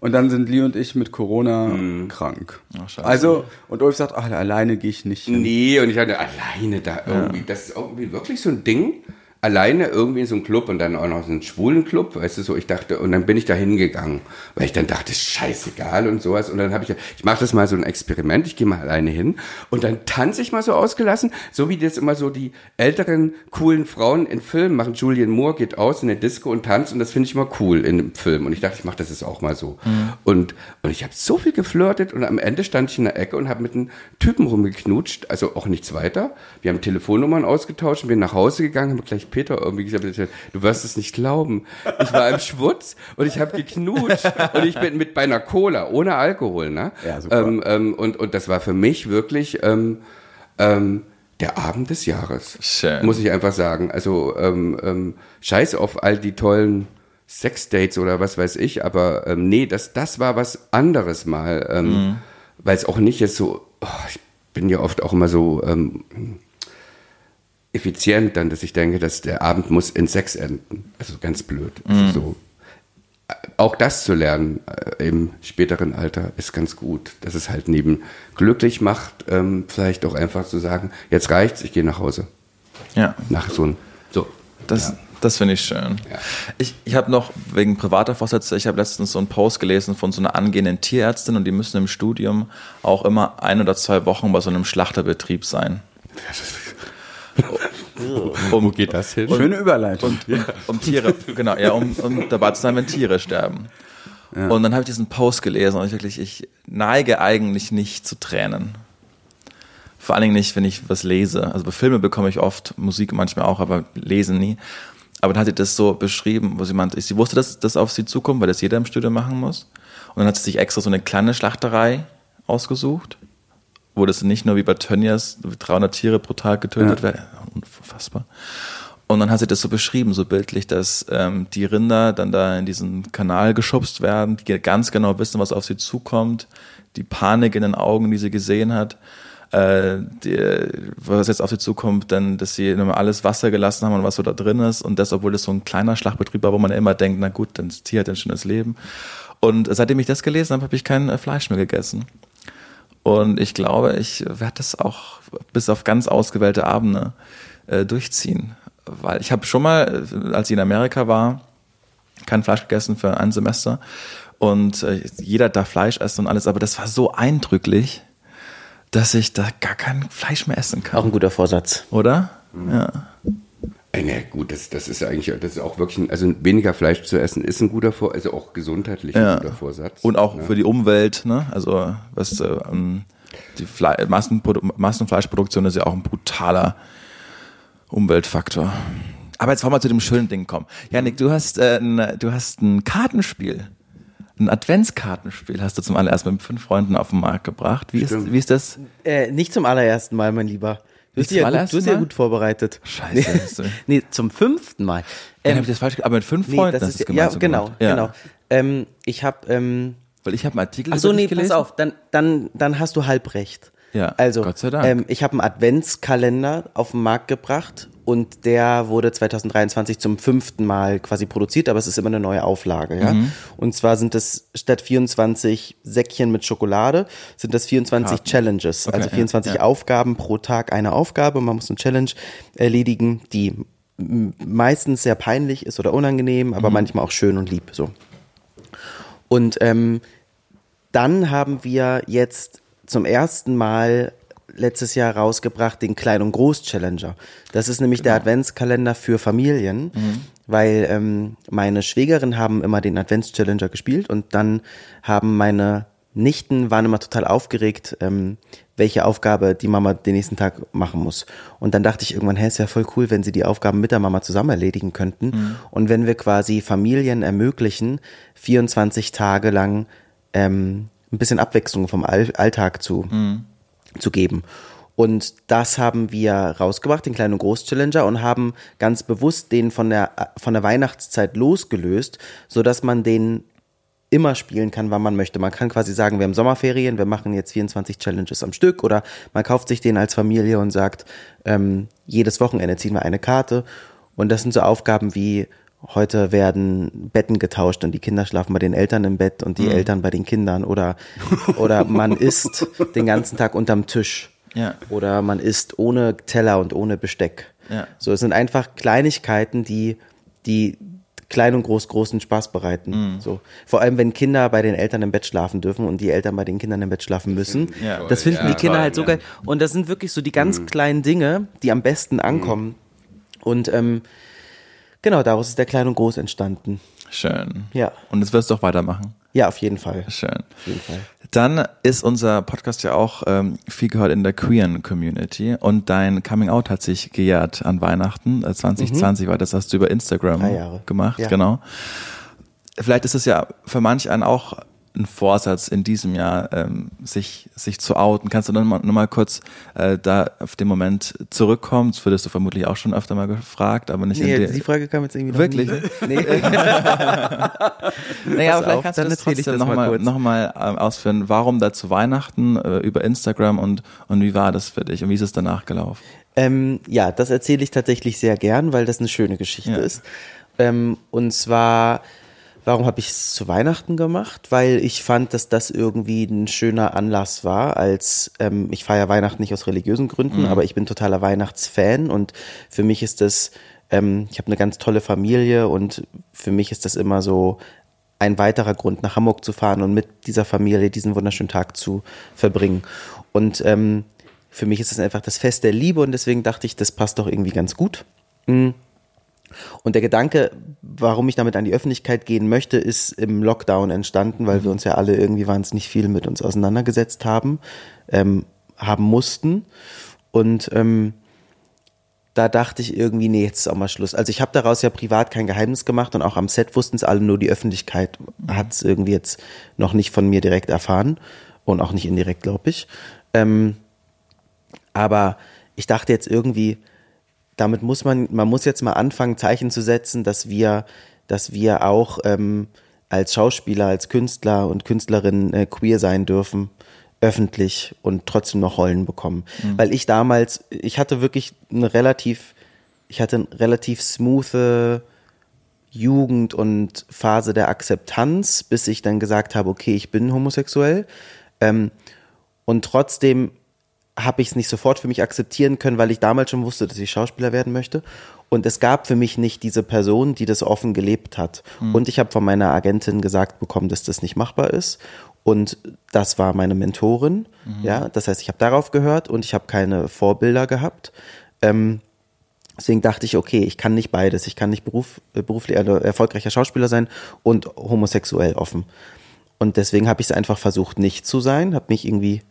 Und dann sind Lee und ich mit Corona krank. Ach, scheiße. also, und Ulf sagt, ach, alleine gehe ich nicht hin. Nee, und ich hatte alleine da irgendwie, das ist irgendwie wirklich so ein Ding, alleine irgendwie in so einem Club und dann auch noch so einen schwulen Club, weißt du so, ich dachte, und dann bin ich da hingegangen, weil ich dann dachte, scheißegal und sowas und dann habe ich, ich mache das mal so ein Experiment, ich gehe mal alleine hin und dann tanze ich mal so ausgelassen, so wie das immer so die älteren, coolen Frauen in Filmen machen. Julian Moore geht aus in der Disco und tanzt und das finde ich immer cool in einem Film und ich dachte, ich mache das jetzt auch mal so. Und, und ich habe so viel geflirtet und am Ende stand ich in der Ecke und habe mit einem Typen rumgeknutscht, also auch nichts weiter. Wir haben Telefonnummern ausgetauscht und bin nach Hause gegangen, haben gleich Peter irgendwie gesagt, du wirst es nicht glauben. Ich war im Schwutz und ich habe geknutscht und ich bin mit bei einer Cola, ohne Alkohol, ne? Ja, super. Ähm, ähm, und, und das war für mich wirklich ähm, ähm, der Abend des Jahres. Schön. Muss ich einfach sagen. Also ähm, ähm, scheiß auf all die tollen Sexdates oder was weiß ich, aber nee, das, das war was anderes mal. Mhm. Weil es auch nicht jetzt so, oh, ich bin ja oft auch immer so effizient dann, dass ich denke, dass der Abend muss in Sex enden. Also ganz blöd. Mhm. Also so. Auch das zu lernen äh, im späteren Alter ist ganz gut, dass es halt neben glücklich macht, ähm, vielleicht auch einfach zu sagen, jetzt reicht's, ich gehe nach Hause. Ja. Nach so ein, so. Das, das finde ich schön. Ja. Ich, ich habe noch wegen privater Vorsätze, ich habe letztens so einen Post gelesen von so einer angehenden Tierärztin und die müssen im Studium auch immer ein oder zwei Wochen bei so einem Schlachterbetrieb sein. Um, geht das hin? Schöne Überleitung. um Tiere, genau, ja, um, um dabei zu sein, wenn Tiere sterben. Und dann habe ich diesen Post gelesen und ich wirklich, ich neige eigentlich nicht zu Tränen. Vor allen Dingen nicht, wenn ich was lese. Also bei Filmen bekomme ich oft, Musik manchmal auch, aber lesen nie. Aber dann hat sie das so beschrieben, wo sie meinte, sie wusste, dass das auf sie zukommt, weil das jeder im Studio machen muss. Und dann hat sie sich extra so eine kleine Schlachterei ausgesucht, wo das nicht nur wie bei Tönnies 300 Tiere pro Tag getötet werden. Unfassbar. Und dann hat sie das so beschrieben, so bildlich, dass ähm, die Rinder dann da in diesen Kanal geschubst werden, die ganz genau wissen, was auf sie zukommt, die Panik in den Augen, die sie gesehen hat, äh, die, was jetzt auf sie zukommt, dann, dass sie alles Wasser gelassen haben und was so da drin ist und das, obwohl das so ein kleiner Schlachtbetrieb war, wo man ja immer denkt, na gut, das Tier hat ein schönes Leben. Und seitdem ich das gelesen habe, habe ich kein äh, Fleisch mehr gegessen. Und ich glaube, ich werde das auch bis auf ganz ausgewählte Abende äh, durchziehen. Weil ich habe schon mal, äh, als ich in Amerika war, kein Fleisch gegessen für ein Semester. Und äh, jeder darf Fleisch essen und alles, aber das war so eindrücklich, dass ich da gar kein Fleisch mehr essen Auch kann. ein guter Vorsatz. Oder? Ja. Na gut, das, das ist ja eigentlich, das ist auch wirklich, ein, also weniger Fleisch zu essen ist ein guter Vor, also auch gesundheitlich Ja. ein guter Vorsatz. Und auch ne? für die Umwelt, ne? Also was äh, ähm, die Fle Massenprodu Massenfleischproduktion ist ja auch ein brutaler Umweltfaktor. Aber jetzt wollen wir zu dem schönen Ding kommen. Janik, du hast, äh, ein, du hast ein Kartenspiel. Ein Adventskartenspiel hast du zum allerersten Mal mit fünf Freunden auf den Markt gebracht. Wie ist, wie ist das? Äh, nicht zum allerersten Mal, mein Lieber. Du bist, ja gut, du bist ja gut vorbereitet. Scheiße, Nee, nee zum fünften Mal. Dann Ähm, ich das falsch, aber mit fünf nee, Freunden das ist du es ja, gemeinsam genau, gemacht. Ja. genau. Ähm, ich habe ähm, Weil ich habe einen Artikel Ach so, nee, dich pass gelesen. auf, dann, dann, dann hast du halb recht. Ja, also, Gott sei Dank. Ähm, ich habe einen Adventskalender auf den Markt gebracht und der wurde 2023 zum fünften Mal quasi produziert, aber es ist immer eine neue Auflage, ja. Mhm. Und zwar sind es statt 24 Säckchen mit Schokolade, sind das 24 Challenges, Okay, also ja, 24 ja. Aufgaben pro Tag eine Aufgabe. Man muss eine Challenge erledigen, die meistens sehr peinlich ist oder unangenehm, aber Mhm. manchmal auch schön und lieb, so. Und ähm, dann haben wir jetzt zum ersten Mal letztes Jahr rausgebracht den Klein- und Groß-Challenger. Das ist nämlich der Adventskalender für Familien. weil ähm, meine Schwägerin haben immer den Advents-Challenger gespielt und dann haben meine Nichten waren immer total aufgeregt, ähm, welche Aufgabe die Mama den nächsten Tag machen muss. Und dann dachte ich irgendwann, hey, ist ja voll cool, wenn sie die Aufgaben mit der Mama zusammen erledigen könnten. Mhm. Und wenn wir quasi Familien ermöglichen, 24 Tage lang ähm, ein bisschen Abwechslung vom All Alltag zu, mhm. Zu geben. Und das haben wir rausgebracht, den kleinen und Groß-Challenger, und haben ganz bewusst den von der, von der Weihnachtszeit losgelöst, so dass man den immer spielen kann, wann man möchte. Man kann quasi sagen, wir haben Sommerferien, wir machen jetzt 24 Challenges am Stück oder man kauft sich den als Familie und sagt, ähm, jedes Wochenende ziehen wir eine Karte. Und das sind so Aufgaben wie heute werden Betten getauscht und die Kinder schlafen bei den Eltern im Bett und die mhm. Eltern bei den Kindern oder, oder man isst den ganzen Tag unterm Tisch. Ja. Oder man isst ohne Teller und ohne Besteck. Ja. So, es sind einfach Kleinigkeiten, die, die klein und groß großen Spaß bereiten. Mhm. So. Vor allem, wenn Kinder bei den Eltern im Bett schlafen dürfen und die Eltern bei den Kindern im Bett schlafen müssen. Ja. Das finden ja, die Kinder halt so geil. Und das sind wirklich so die ganz mhm. kleinen Dinge, die am besten ankommen. Mhm. Und ähm, genau, daraus ist der Klein und Groß entstanden. Schön. Ja. Und jetzt wirst du auch weitermachen. Ja, auf jeden Fall. Schön. Auf jeden Fall. Dann ist unser Podcast ja auch ähm, viel gehört in der queeren Community und dein Coming Out hat sich gejährt an Weihnachten. 2020 äh, mhm. war das, hast du über Instagram gemacht, ja. genau. Vielleicht ist es ja für manch einen auch ein Vorsatz in diesem Jahr, ähm, sich, sich zu outen. Kannst du dann mal, mal kurz äh, da auf den Moment zurückkommen? Das würdest du vermutlich auch schon öfter mal gefragt, aber nicht nee, in die Frage kam jetzt irgendwie Wirklich? Nee. naja, aber vielleicht kannst du das trotzdem nochmal noch mal, ähm, ausführen. Warum da zu Weihnachten äh, über Instagram und, und wie war das für dich und wie ist es danach gelaufen? Ähm, ja, das erzähle ich tatsächlich sehr gern, weil das eine schöne Geschichte ja. ist. Ähm, und zwar Warum habe ich es zu Weihnachten gemacht? Weil ich fand, dass das irgendwie ein schöner Anlass war, als ähm, ich feiere Weihnachten nicht aus religiösen Gründen, mhm. aber ich bin totaler Weihnachtsfan und für mich ist das, ähm, ich habe eine ganz tolle Familie und für mich ist das immer so ein weiterer Grund, nach Hamburg zu fahren und mit dieser Familie diesen wunderschönen Tag zu verbringen. Und ähm, für mich ist es einfach das Fest der Liebe und deswegen dachte ich, das passt doch irgendwie ganz gut. Mhm. Und der Gedanke, warum ich damit an die Öffentlichkeit gehen möchte, ist im Lockdown entstanden, weil wir uns ja alle irgendwie wahnsinnig viel mit uns auseinandergesetzt haben, ähm, haben mussten. Und ähm, da dachte ich irgendwie, nee, jetzt ist auch mal Schluss. Also ich habe daraus ja privat kein Geheimnis gemacht und auch am Set wussten es alle, nur die Öffentlichkeit hat es irgendwie jetzt noch nicht von mir direkt erfahren und auch nicht indirekt, glaube ich. Ähm, aber ich dachte jetzt irgendwie, damit muss man, man muss jetzt mal anfangen, Zeichen zu setzen, dass wir, dass wir auch ähm, als Schauspieler, als Künstler und Künstlerinnen äh, queer sein dürfen, öffentlich und trotzdem noch Rollen bekommen. Mhm. Weil ich damals, ich hatte wirklich eine relativ, ich hatte eine relativ smoothe Jugend und Phase der Akzeptanz, bis ich dann gesagt habe, okay, ich bin homosexuell. Ähm, und trotzdem habe ich es nicht sofort für mich akzeptieren können, weil ich damals schon wusste, dass ich Schauspieler werden möchte. Und es gab für mich nicht diese Person, die das offen gelebt hat. Mhm. Und ich habe von meiner Agentin gesagt bekommen, dass das nicht machbar ist. Und das war meine Mentorin. Mhm. Ja, das heißt, ich habe darauf gehört und ich habe keine Vorbilder gehabt. Ähm, deswegen dachte ich, okay, ich kann nicht beides. Ich kann nicht beruf, äh, beruflich also erfolgreicher Schauspieler sein und homosexuell offen. Und deswegen habe ich es einfach versucht, nicht zu sein. Habe mich irgendwie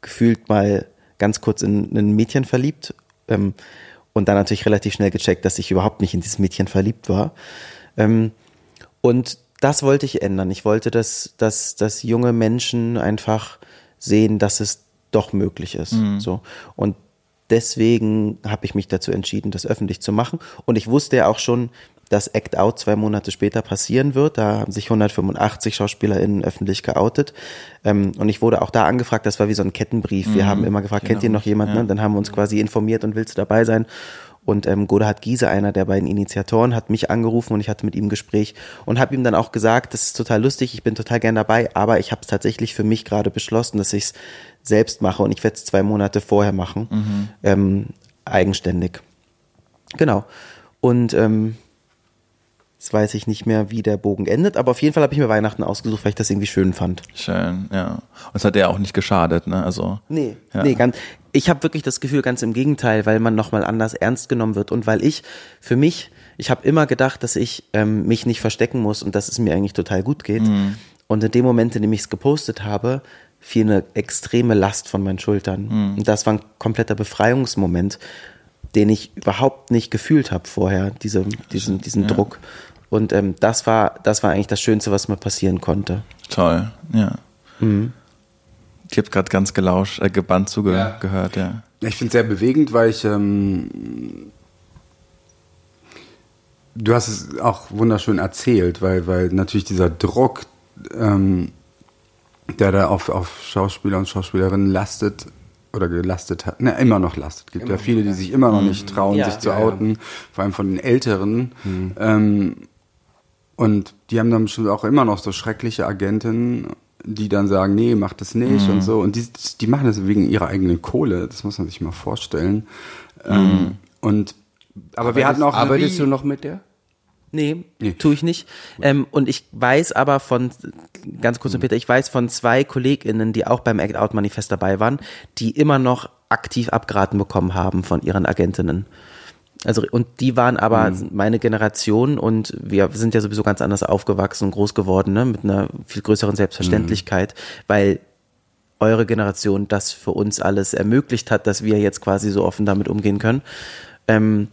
gefühlt mal ganz kurz in, ein Mädchen verliebt ähm, und dann natürlich relativ schnell gecheckt, dass ich überhaupt nicht in dieses Mädchen verliebt war. Ähm, und das wollte ich ändern. Ich wollte, dass, dass, dass junge Menschen einfach sehen, dass es doch möglich ist. Mhm. So. Und deswegen habe ich mich dazu entschieden, das öffentlich zu machen. Und ich wusste ja auch schon, dass Act Out zwei Monate später passieren wird. Da haben sich 185 SchauspielerInnen öffentlich geoutet. Ähm, und ich wurde auch da angefragt, das war wie so ein Kettenbrief. Wir mhm, haben immer gefragt, genau. kennt ihr noch jemanden? Ja. Dann haben wir uns quasi informiert und willst du dabei sein? Und ähm, Godehard Giese, einer der beiden Initiatoren, hat mich angerufen und ich hatte mit ihm ein Gespräch und habe ihm dann auch gesagt, das ist total lustig, ich bin total gern dabei, aber ich habe es tatsächlich für mich gerade beschlossen, dass ich es selbst mache und ich werde es zwei Monate vorher machen, mhm. ähm, eigenständig. Genau. Und ähm, Jetzt weiß ich nicht mehr, wie der Bogen endet, aber auf jeden Fall habe ich mir Weihnachten ausgesucht, weil ich das irgendwie schön fand. Schön, ja. Und es hat ja auch nicht geschadet, ne? Also. Nee, ja. nee, ganz, ich habe wirklich das Gefühl, ganz im Gegenteil, weil man nochmal anders ernst genommen wird und weil ich für mich, ich habe immer gedacht, dass ich ähm, mich nicht verstecken muss und dass es mir eigentlich total gut geht. Und in dem Moment, in dem ich es gepostet habe, fiel eine extreme Last von meinen Schultern. Und das war ein kompletter Befreiungsmoment, den ich überhaupt nicht gefühlt habe vorher, diese, diesen, diesen Druck. Und ähm, das war, das war eigentlich das Schönste, was mir passieren konnte. Toll, ja. Ich habe gerade ganz gelauscht, äh, gebannt zugehört, Ja. ja. Ich finde es sehr bewegend, weil ich. Ähm, du hast es auch wunderschön erzählt, weil, weil natürlich dieser Druck, ähm, der da auf, auf Schauspieler und Schauspielerinnen lastet oder gelastet hat, ne, immer noch lastet. gibt ja viele, die sich immer noch nicht trauen, Ja. sich zu Ja, ja. outen, vor allem von den Älteren. Ähm, und die haben dann bestimmt auch immer noch so schreckliche Agenten, die dann sagen, nee, mach das nicht und so. Und die, die machen das wegen ihrer eigenen Kohle. Das muss man sich mal vorstellen. Ähm, und aber wir hatten auch Arbeitest du noch mit der? Nee, Nee. tue ich nicht. Ähm, und ich weiß aber von, ganz kurz, Peter, ich weiß von zwei KollegInnen, die auch beim Act Out Manifest dabei waren, die immer noch aktiv abgeraten bekommen haben von ihren Agentinnen. Also, und die waren aber meine Generation und wir sind ja sowieso ganz anders aufgewachsen und groß geworden, ne, mit einer viel größeren Selbstverständlichkeit, weil eure Generation das für uns alles ermöglicht hat, dass wir jetzt quasi so offen damit umgehen können. Ähm,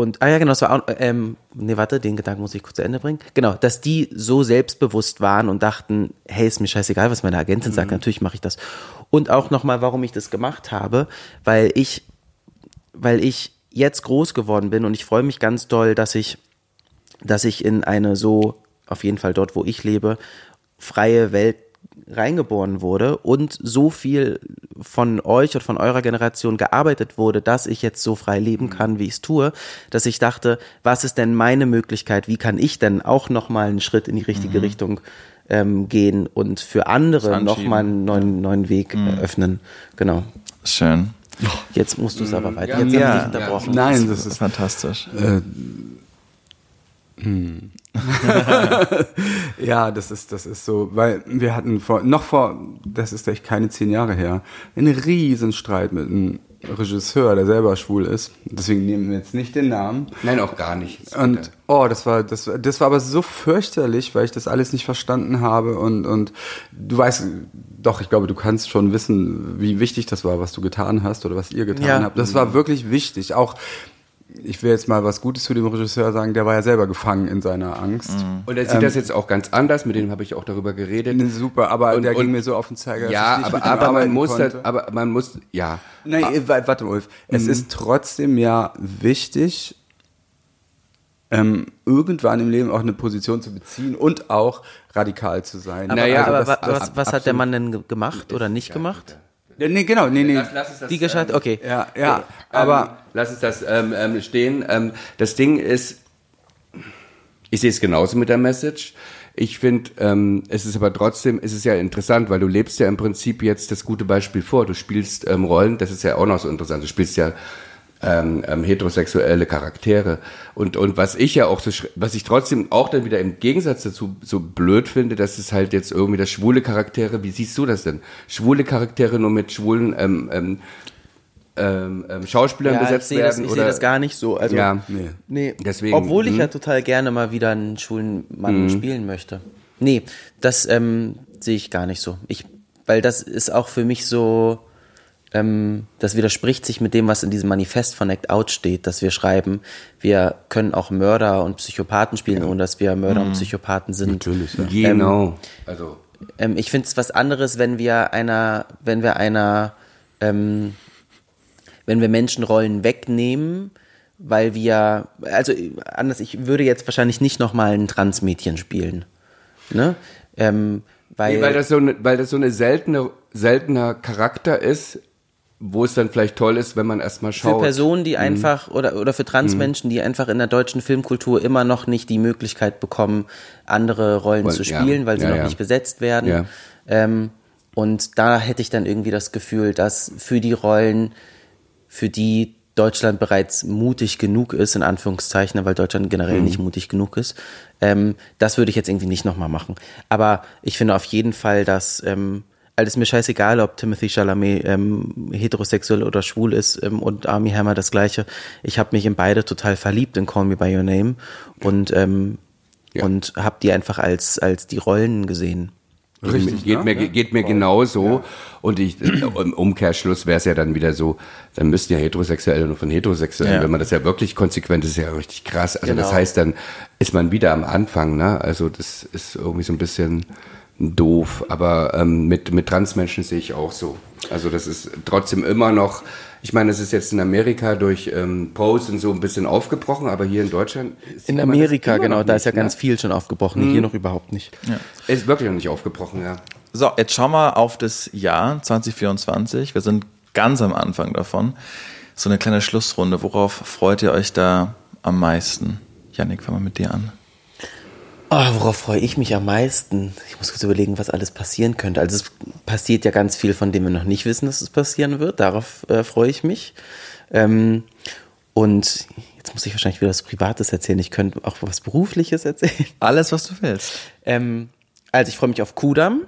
und, ah ja, genau, das war auch, ähm, nee, warte, den Gedanken muss ich kurz zu Ende bringen. Genau, dass die so selbstbewusst waren und dachten, hey, ist mir scheißegal, was meine Agentin sagt, natürlich mache ich das. Und auch nochmal, warum ich das gemacht habe, weil ich, weil ich jetzt groß geworden bin und ich freue mich ganz doll, dass ich, dass ich in eine so, auf jeden Fall dort, wo ich lebe, freie Welt reingeboren wurde und so viel von euch und von eurer Generation gearbeitet wurde, dass ich jetzt so frei leben kann, wie ich es tue, dass ich dachte, was ist denn meine Möglichkeit, wie kann ich denn auch nochmal einen Schritt in die richtige Richtung ähm, gehen und für andere nochmal einen neuen, neuen Weg eröffnen. Genau. Schön. Jetzt musst du es aber weiter. Ja. Jetzt Ja. habe ich unterbrochen. Nein, das ist Fantastisch. Ja, das ist, das ist so, weil wir hatten vor, noch vor, das ist echt keine zehn Jahre her, einen riesen Streit mit einem Regisseur, der selber schwul ist. Deswegen nehmen wir jetzt nicht den Namen. Nein, auch gar nicht. Und oh, das war das, das war aber so fürchterlich, weil ich das alles nicht verstanden habe und und du weißt, doch, ich glaube, du kannst schon wissen, wie wichtig das war, was du getan hast oder was ihr getan Ja. habt. Das war wirklich wichtig. Auch ich will jetzt mal was Gutes zu dem Regisseur sagen, der war ja selber gefangen in seiner Angst. Und er sieht das jetzt auch ganz anders, mit dem habe ich auch darüber geredet. Super, aber Und- der ging und- mir so auf den Zeiger. dass ja, ich nicht aber, aber man muss konnte. halt, aber man muss, ja. Nein, äh, wa- warte, Ulf. Es Mhm. ist trotzdem ja wichtig, ähm, irgendwann im Leben auch eine Position zu beziehen und auch radikal zu sein. Aber, Naja, aber das- wa- das- was, was hat der Mann denn ge- gemacht oder nicht gemacht? Ja, nee, genau, nee, nee. Lass, lass uns das, Die Gescheit, okay. Ja, ja, aber aber ähm, lass uns das ähm, ähm, stehen. Ähm, das Ding ist, ich sehe es genauso mit der Message. Ich finde, ähm, es ist aber trotzdem, es ist ja interessant, weil du lebst ja im Prinzip jetzt das gute Beispiel vor. Du spielst ähm, Rollen, das ist ja auch noch so interessant. Du spielst ja ähm, ähm, heterosexuelle Charaktere. Und, und was ich ja auch so, schre- was ich trotzdem auch dann wieder im Gegensatz dazu so blöd finde, dass es halt jetzt irgendwie das schwule Charaktere, wie siehst du das denn? Schwule Charaktere nur mit schwulen ähm, ähm, ähm, ähm, Schauspielern Ja, ich besetzt das, werden? ich oder sehe das gar nicht so. Also, Ja. nee. Nee, Deswegen, obwohl ich hm. ja total gerne mal wieder einen schwulen Mann spielen möchte. Nee, das ähm, sehe ich gar nicht so. Ich, weil das ist auch für mich so, ähm, das widerspricht sich mit dem, was in diesem Manifest von Act Out steht, dass wir schreiben, wir können auch Mörder und Psychopathen spielen, ohne dass wir Mörder und Psychopathen sind. natürlich, ja. Genau. also Ähm, ich finde es was anderes, wenn wir einer, wenn wir einer, ähm, wenn wir Menschenrollen wegnehmen, weil wir, also anders, ich würde jetzt wahrscheinlich nicht nochmal ein Transmädchen spielen. Ne? Ähm, weil, Nee, weil das so eine, weil das so eine seltene, seltener Charakter ist, wo es dann vielleicht toll ist, wenn man erstmal für schaut. Mhm. Personen, die einfach, oder, oder für Transmenschen, die einfach in der deutschen Filmkultur immer noch nicht die Möglichkeit bekommen, andere Rollen Weil- zu ja. spielen, weil sie Ja, noch ja. nicht besetzt werden. Ja. Ähm, und da hätte ich dann irgendwie das Gefühl, dass für die Rollen, für die Deutschland bereits mutig genug ist, in Anführungszeichen, weil Deutschland generell nicht mutig genug ist, ähm, das würde ich jetzt irgendwie nicht nochmal machen. Aber ich finde auf jeden Fall, dass ähm, also ist mir scheißegal, ob Timothy Chalamet ähm, heterosexuell oder schwul ist ähm, und Army Hammer das gleiche. Ich habe mich in beide total verliebt in Call Me by Your Name und ähm, Ja. und habe die einfach als als die Rollen gesehen. Richtig, geht, ne? mir, Ja. geht mir genauso. Und ich, im Umkehrschluss wäre es ja dann wieder so, dann müssten ja Heterosexuelle nur von Heterosexuellen, Ja. wenn man das ja wirklich konsequent ist, ist ja richtig krass. Also das Genau. heißt, dann ist man wieder am Anfang, ne? Also das ist irgendwie so ein bisschen doof. Aber ähm, mit, mit Transmenschen sehe ich auch so. Also das ist trotzdem immer noch, ich meine, es ist jetzt in Amerika durch ähm, Pose und so ein bisschen aufgebrochen, aber hier in Deutschland In Amerika, genau, da ist ja ne? ganz viel schon aufgebrochen, hier noch überhaupt nicht. Ist wirklich noch nicht aufgebrochen, ja. So, jetzt schauen wir auf das Jahr 2024. Wir sind ganz am Anfang davon. So eine kleine Schlussrunde. Worauf freut ihr euch da am meisten? Yannick, fangen wir mit dir an. Oh, worauf freue ich mich am meisten? Ich muss kurz überlegen, was alles passieren könnte. Also es passiert ja ganz viel, von dem wir noch nicht wissen, dass es passieren wird. Darauf äh, freue ich mich. Ähm, und jetzt muss ich wahrscheinlich wieder was Privates erzählen. Ich könnte auch was Berufliches erzählen. Alles, was du willst. Ähm, also ich freue mich auf Kudam.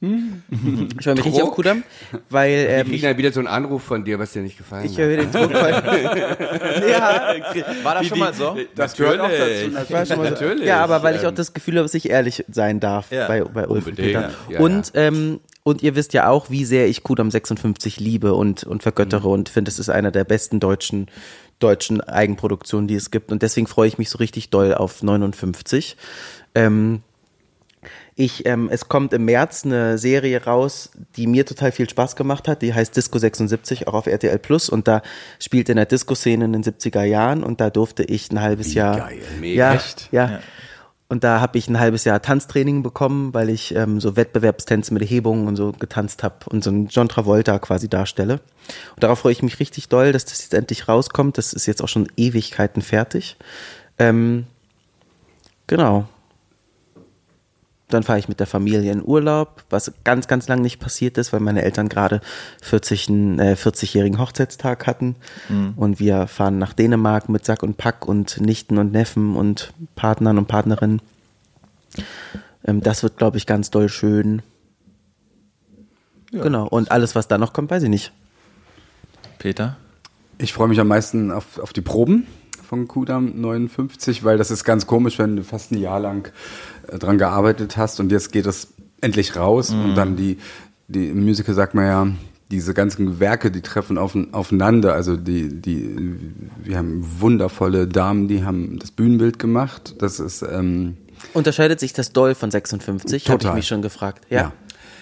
Ich freue mich richtig auf Kudam, weil ähm, kriegen dann wieder so einen Anruf von dir, was dir nicht gefallen ich hat. höre den Druck. Weil, ja, War das schon mal so? Das gehört auch Natürlich. dazu. War schon mal so. Natürlich. Ja, aber weil ich auch das Gefühl habe, dass ich ehrlich sein darf Ja. bei, bei Ulf und. Peter. Ja, und, Ähm, und ihr wisst ja auch, wie sehr ich Kudam 56 liebe und, und vergöttere und finde, es ist einer der besten deutschen, deutschen Eigenproduktionen, die es gibt. Und deswegen freue ich mich so richtig doll auf 59. Ähm, ich, ähm, es kommt im März eine Serie raus, die mir total viel Spaß gemacht hat. Die heißt Disco 76, auch auf RTL Plus. Und da spielt in der Disco-Szene in den 70er Jahren. Und da durfte ich ein halbes Jahr. geil. Mega. Ja, Echt? ja. Und da habe ich ein halbes Jahr Tanztraining bekommen, weil ich ähm, so Wettbewerbstänze mit Hebungen und so getanzt habe und so einen John Travolta quasi darstelle. Und darauf freue ich mich richtig doll, dass das jetzt endlich rauskommt. Das ist jetzt auch schon Ewigkeiten fertig. Ähm, genau. Dann fahre ich mit der Familie in Urlaub, was ganz, ganz lang nicht passiert ist, weil meine Eltern gerade 40, einen, äh, 40-jährigen Hochzeitstag hatten. Und wir fahren nach Dänemark mit Sack und Pack und Nichten und Neffen und Partnern und Partnerinnen. Ähm, das wird, glaube ich, ganz doll schön. Genau. Und alles, was da noch kommt, weiß ich nicht. Peter? Ich freue mich am meisten auf, auf die Proben von Kudam 59, weil das ist ganz komisch, wenn du fast ein Jahr lang äh, dran gearbeitet hast und jetzt geht es endlich raus und dann die, die im Musical sagt man ja, diese ganzen Werke, die treffen auf, aufeinander. Also die, die, wir haben wundervolle Damen, die haben das Bühnenbild gemacht. Das ist ähm, Unterscheidet sich das doll von 56? Habe ich mich schon gefragt. Ja. ja.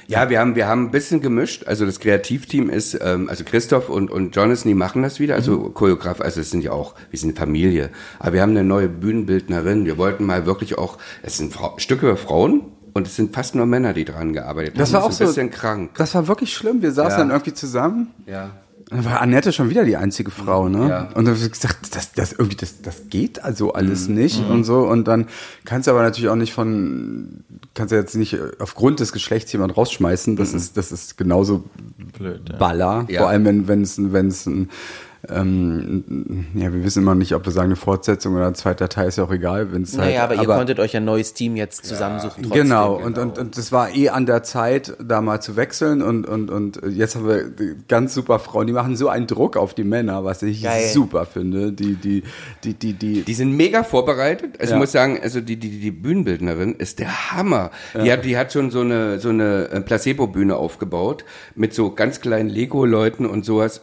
Ja, wir haben, wir haben ein bisschen gemischt. Also das Kreativteam ist, ähm, also Christoph und, und Jonathan, die machen das wieder. Also Choreograf, also es sind ja auch, wir sind Familie. Aber wir haben eine neue Bühnenbildnerin. Wir wollten mal wirklich auch, es sind Frau, Stücke über Frauen und es sind fast nur Männer, die dran gearbeitet Das haben. war auch so. ein bisschen krank. Das war wirklich schlimm. Wir saßen Ja. dann irgendwie zusammen Ja. Dann war Annette schon wieder die einzige Frau, ne? Ja. Und dann habe ich gesagt, das, das irgendwie, das, das geht also alles nicht und so. Und dann kannst du aber natürlich auch nicht von, kannst du jetzt nicht aufgrund des Geschlechts jemand rausschmeißen. Das ist, das ist genauso Blöd, ja. Baller. Ja. Vor allem, wenn, wenn es, wenn es ein, ähm, ja, wir wissen immer nicht, ob wir sagen eine Fortsetzung oder ein zweiter Teil, ist ja auch egal, wenn es halt, Naja, aber, ihr konntet euch ein neues Team jetzt zusammensuchen. trotzdem. Genau, und, und, und das war eh an der Zeit, da mal zu wechseln und, und, und jetzt haben wir ganz super Frauen, die machen so einen Druck auf die Männer, was ich Geil. super finde. Die, die, die, die, die, Die sind mega vorbereitet. Also Ja. ich muss sagen, also die, die, die Bühnenbildnerin ist der Hammer. Die hat, die hat schon so eine, so eine äh, Placebo-Bühne aufgebaut mit so ganz kleinen Lego-Leuten und sowas.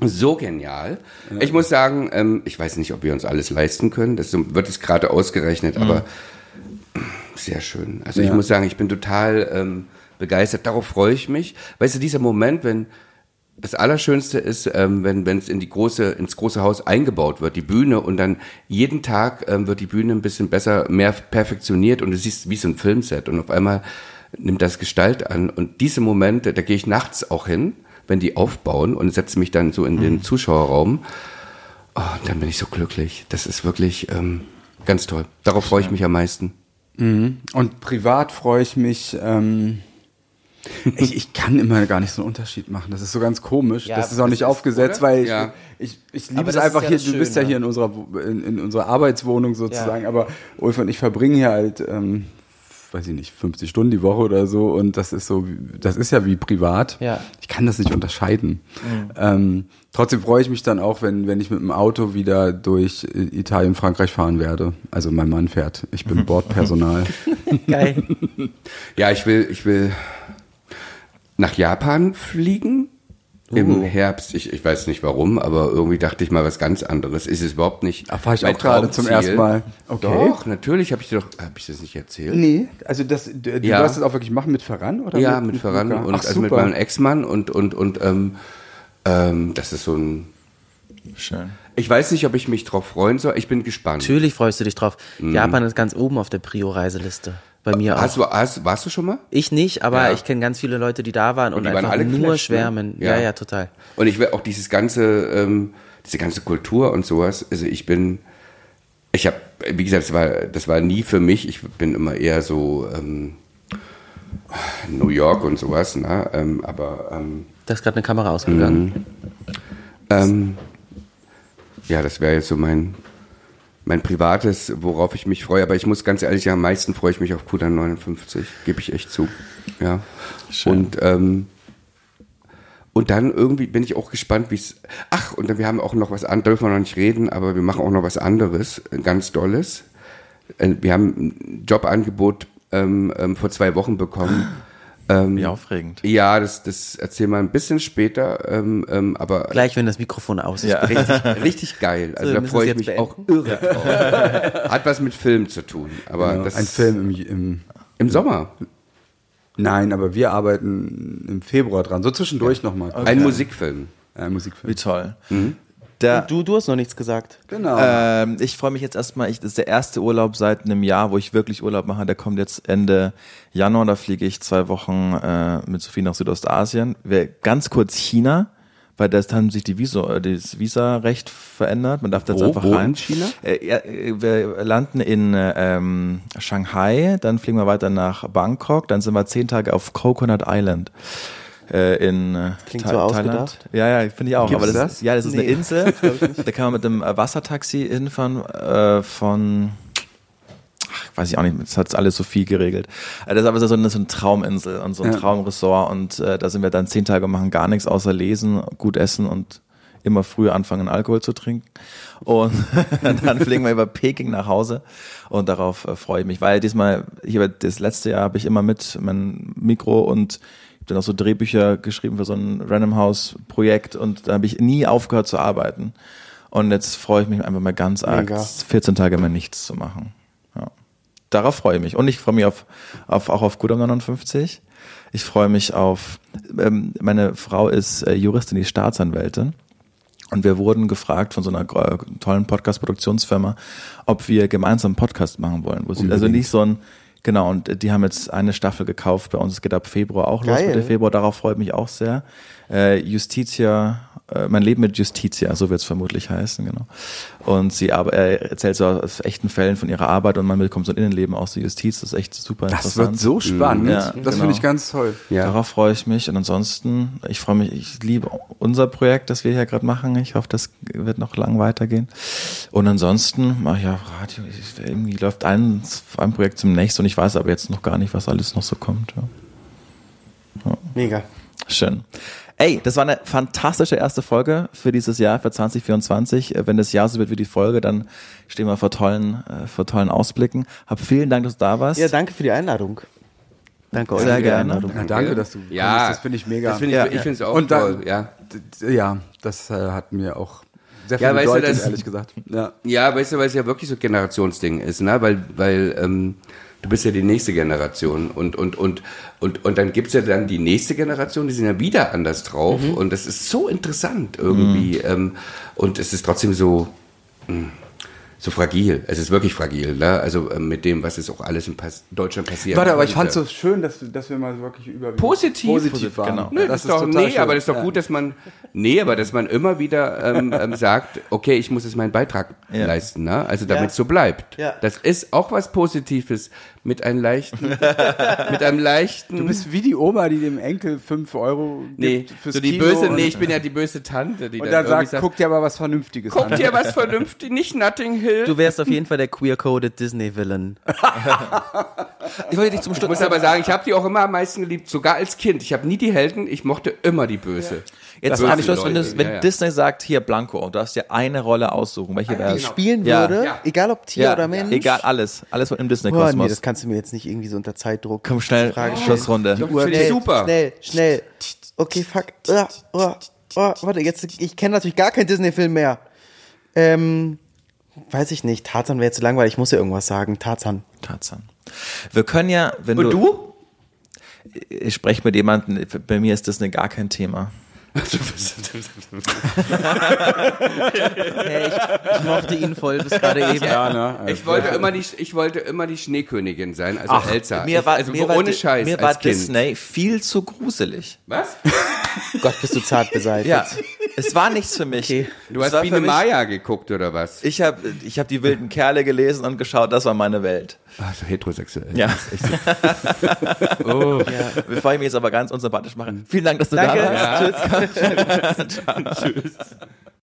So genial. Ich muss sagen, ähm, ich weiß nicht, ob wir uns alles leisten können. Das wird es gerade ausgerechnet, aber sehr schön. Also ich Ja. muss sagen, ich bin total ähm, begeistert. Darauf freue ich mich. Weißt du, dieser Moment, wenn das Allerschönste ist, ähm, wenn wenn es in die große ins große Haus eingebaut wird, die Bühne und dann jeden Tag ähm, wird die Bühne ein bisschen besser, mehr perfektioniert und du siehst wie so ein Filmset und auf einmal nimmt das Gestalt an und diese Momente, da gehe ich nachts auch hin, wenn die aufbauen und setze mich dann so in den Zuschauerraum. Oh, dann bin ich so glücklich. Das ist wirklich ähm, ganz toll. Darauf freue ich mich am meisten. und privat freue ich mich, ähm, ich, ich kann immer gar nicht so einen Unterschied machen. Das ist so ganz komisch. Ja, das ist auch nicht ist- aufgesetzt, oder? weil ich, Ja. ich, ich liebe es einfach ja hier. das Du bist ja Schöne. hier in unserer, in, in unserer Arbeitswohnung sozusagen, aber Ulf und ich verbringen hier halt ähm, weiß ich nicht, 50 Stunden die Woche oder so und das ist so, das ist ja wie privat. Ja. Ich kann das nicht unterscheiden. Ähm, trotzdem freue ich mich dann auch, wenn, wenn ich mit dem Auto wieder durch Italien, Frankreich fahren werde. Also mein Mann fährt. Ich bin Bordpersonal. Geil. Ja, ich will, ich will nach Japan fliegen im Herbst. Ich, ich weiß nicht warum, aber irgendwie dachte ich mal was ganz anderes. Ist es überhaupt nicht. Da fahre ich mein auch gerade zum ersten Mal. Okay. Doch, natürlich habe ich dir doch, habe ich das nicht erzählt? Nee, also das, du, Ja. wirst das auch wirklich machen mit Ferran oder? Ja, mit Ferran Luca? und Ach, also mit meinem Ex-Mann und und und ähm, ähm, das ist so ein. Schön. Ich weiß nicht, ob ich mich drauf freuen soll. Ich bin gespannt. Natürlich freust du dich drauf. Japan ist ganz oben auf der Prio-Reiseliste. Bei mir auch. Hast du, hast, warst du schon mal? ich nicht, aber Ja. ich kenne ganz viele Leute, die da waren und, die waren einfach alle nur geflasht, ne? schwärmen. Ja. Ja. ja, total. Und ich will auch dieses ganze, ähm, diese ganze Kultur und sowas. Also ich bin, ich habe, wie gesagt, das war, das war nie für mich. Ich bin immer eher so ähm, New York und sowas. Ne? Ähm, aber ähm, Da ist gerade eine Kamera ausgegangen. ähm, ja, das wäre jetzt so mein mein privates, worauf ich mich freue. Aber ich muss ganz ehrlich sagen, am meisten freue ich mich auf Kudan 59. Gebe ich echt zu. Ja. Und ähm, und dann irgendwie bin ich auch gespannt, wie es. Ach, und dann, wir haben auch noch was anderes, dürfen wir noch nicht reden, aber wir machen auch noch was anderes, ganz Dolles. Äh, Wir haben ein Jobangebot ähm, ähm, vor zwei Wochen bekommen. Ähm, Wie aufregend. ja, das, das erzählen wir ein bisschen später, ähm, ähm, aber Gleich, wenn das Mikrofon aus ist. Ja. richtig, richtig geil. Also wir da freue ich mich auch irre drauf. Hat was mit Film zu tun, aber Genau, das ein Film im, im im Sommer. Nein, aber wir arbeiten im Februar dran. So zwischendurch noch nochmal. Ein Musikfilm. Ein Wie Musikfilm. toll. Mhm. Der, Du, du hast noch nichts gesagt. Genau. Ähm, ich freue mich jetzt erstmal, ich, das ist der erste Urlaub seit einem Jahr, wo ich wirklich Urlaub mache. Der kommt jetzt Ende Januar, da fliege ich zwei Wochen äh, mit Sophie nach Südostasien. Wir, ganz kurz China, weil das haben sich die Visa, äh, das Visa-Recht verändert. Man darf da jetzt Wo? einfach Wo rein. in China? Äh, ja, wir landen in äh, ähm, Shanghai, dann fliegen wir weiter nach Bangkok, dann sind wir zehn Tage auf Coconut Island. Äh, in äh, Klingt Tha- so Thailand. ausgedacht. Ja, ja, finde ich auch. Gibt's aber das, das? Ist, ja, das ist eine Nee. Insel. da kann man mit dem äh, Wassertaxi hinfahren äh, von ach, weiß ich auch nicht, das hat alles so viel geregelt. Äh, Das ist aber so eine, so eine Trauminsel und so ein Ja. Traumressort und äh, da sind wir dann zehn Tage machen gar nichts außer lesen, gut essen und immer früh anfangen Alkohol zu trinken und dann fliegen wir über Peking nach Hause und darauf äh, freue ich mich, weil diesmal hier das letzte Jahr habe ich immer mit mein Mikro und habe dann auch so Drehbücher geschrieben für so ein Random House Projekt und da habe ich nie aufgehört zu arbeiten und jetzt freue ich mich einfach mal ganz arg Mega. 14 Tage mal nichts zu machen. Ja. Darauf freue ich mich. Und ich freue mich auf, auf, auch auf Gudam 59. Ich freue mich auf, ähm, meine Frau ist äh, Juristin, die Staatsanwältin. Und wir wurden gefragt von so einer tollen Podcast-Produktionsfirma, ob wir gemeinsam einen Podcast machen wollen. Wo sie, also nicht so ein, genau, und die haben jetzt eine Staffel gekauft. Bei uns es geht ab Februar auch los Geil. mit der Februar. Darauf freue ich mich auch sehr. Äh, Justitia, äh, mein Leben mit Justitia, so wird es vermutlich heißen, genau. Und sie aber, er erzählt so aus echten Fällen von ihrer Arbeit und man bekommt so ein Innenleben aus der Justiz. Das ist echt super das interessant. wird so spannend. Ja, das genau. finde ich ganz toll. Ja. Darauf freue ich mich. Und ansonsten, ich freue mich, ich liebe unser Projekt, das wir hier gerade machen. Ich hoffe, das wird noch lang weitergehen. Und ansonsten, ach ja, Radio, ich- irgendwie läuft ein, ein Projekt zum nächsten und ich weiß aber jetzt noch gar nicht, was alles noch so kommt. Ja. Mega. Schön. Ey, das war eine fantastische erste Folge für dieses Jahr, für 2024. Äh, Wenn das Jahr so wird wie die Folge, dann stehen wir vor tollen, äh, vor tollen Ausblicken. Hab vielen Dank, dass du da warst. Ja, danke für die Einladung. Danke euch Sehr gerne. Einladung. Ja, danke, dass du Ja, kommst. Das finde ich mega. Das finde ich, Ja. ich finde es auch Und dann- toll. Ja. D- ja, das äh, hat mir auch sehr viel Ja, weißt du, bedeutet, das- ehrlich gesagt. Ja. Ja, weißt du, weil es ja wirklich so ein Generationsding ist, ne? Weil, weil ähm, du bist ja die nächste Generation und und und und und dann gibt's ja dann die nächste Generation, die sind ja wieder anders drauf und das ist so interessant irgendwie ähm, und es ist trotzdem so mh, so fragil. Es ist wirklich fragil, ne? Also ähm, mit dem, was jetzt auch alles in Pas Deutschland passiert. Warte, aber ich fand es so schön, dass, dass wir mal wirklich über Positiv. positiv waren. Genau. Nö, das, ist doch, total nee, schön. aber das ist doch Ja. gut, dass man, nee, aber dass man immer wieder ähm, ähm, sagt, okay, ich muss jetzt meinen Beitrag Ja. leisten, ne? Also damit Ja. es so bleibt. Ja. Das ist auch was Positives mit einem leichten, mit einem leichten. Du bist wie die Oma, die dem Enkel 5 Euro gibt nee, fürs so die Kino böse, und, nee, ich bin ja die böse Tante, die und dann irgendwie sagt, guck dir aber was Vernünftiges guck an. dir was vernünftig, nicht Notting Hill Hill. Du wärst auf jeden Fall der queer-coded Disney-Villain. Ich wollte dich zum ich Schluss muss aber sagen, ich habe die auch immer am meisten geliebt, sogar als Kind. Ich habe nie die Helden, ich mochte immer die Böse. Jetzt Böse frage ich Schluss, wenn, das, wenn Ja, ja. Disney sagt, hier Blanco, und du hast dir eine Rolle aussuchen, welche wäre Die es? spielen Ja. würde, Ja. egal ob Tier Ja, oder Mensch. egal, alles. Alles im Oh, nee, Disney-Kosmos. das kannst du mir jetzt nicht irgendwie so unter Zeitdruck. Komm schnell, Frage stellen. Schlussrunde. Finde ich super. Schnell, schnell. Okay, fuck. Ah, oh, oh, warte, jetzt, ich kenne natürlich gar keinen Disney-Film mehr. Ähm, weiß ich nicht. Tarzan wäre jetzt zu langweilig. Ich muss ja irgendwas sagen. Tarzan. Tarzan. Wir können ja, wenn Und du, du? ich spreche mit jemandem, bei mir ist Disney gar kein Thema. Hey, ich, ich mochte ihn voll bis gerade eben. Ja, ne? Ich wollte, immer die, ich wollte immer die Schneekönigin sein, also Elsa. Mir ich, war, also mir war, ohne Di- Scheiß mir war Kind. Disney viel zu gruselig. Was? Gott, bist du zart beseitigt. Ja, es war nichts für mich. Okay. Du Es hast Biene mich- Maya geguckt oder was? Ich habe ich hab die wilden Kerle gelesen und geschaut, das war meine Welt. Also heterosexuell. Ja. Bevor ich mich jetzt aber ganz unsympathisch mache, vielen Dank, dass du Danke. da warst. Tschüss. Ciao. Tschüss.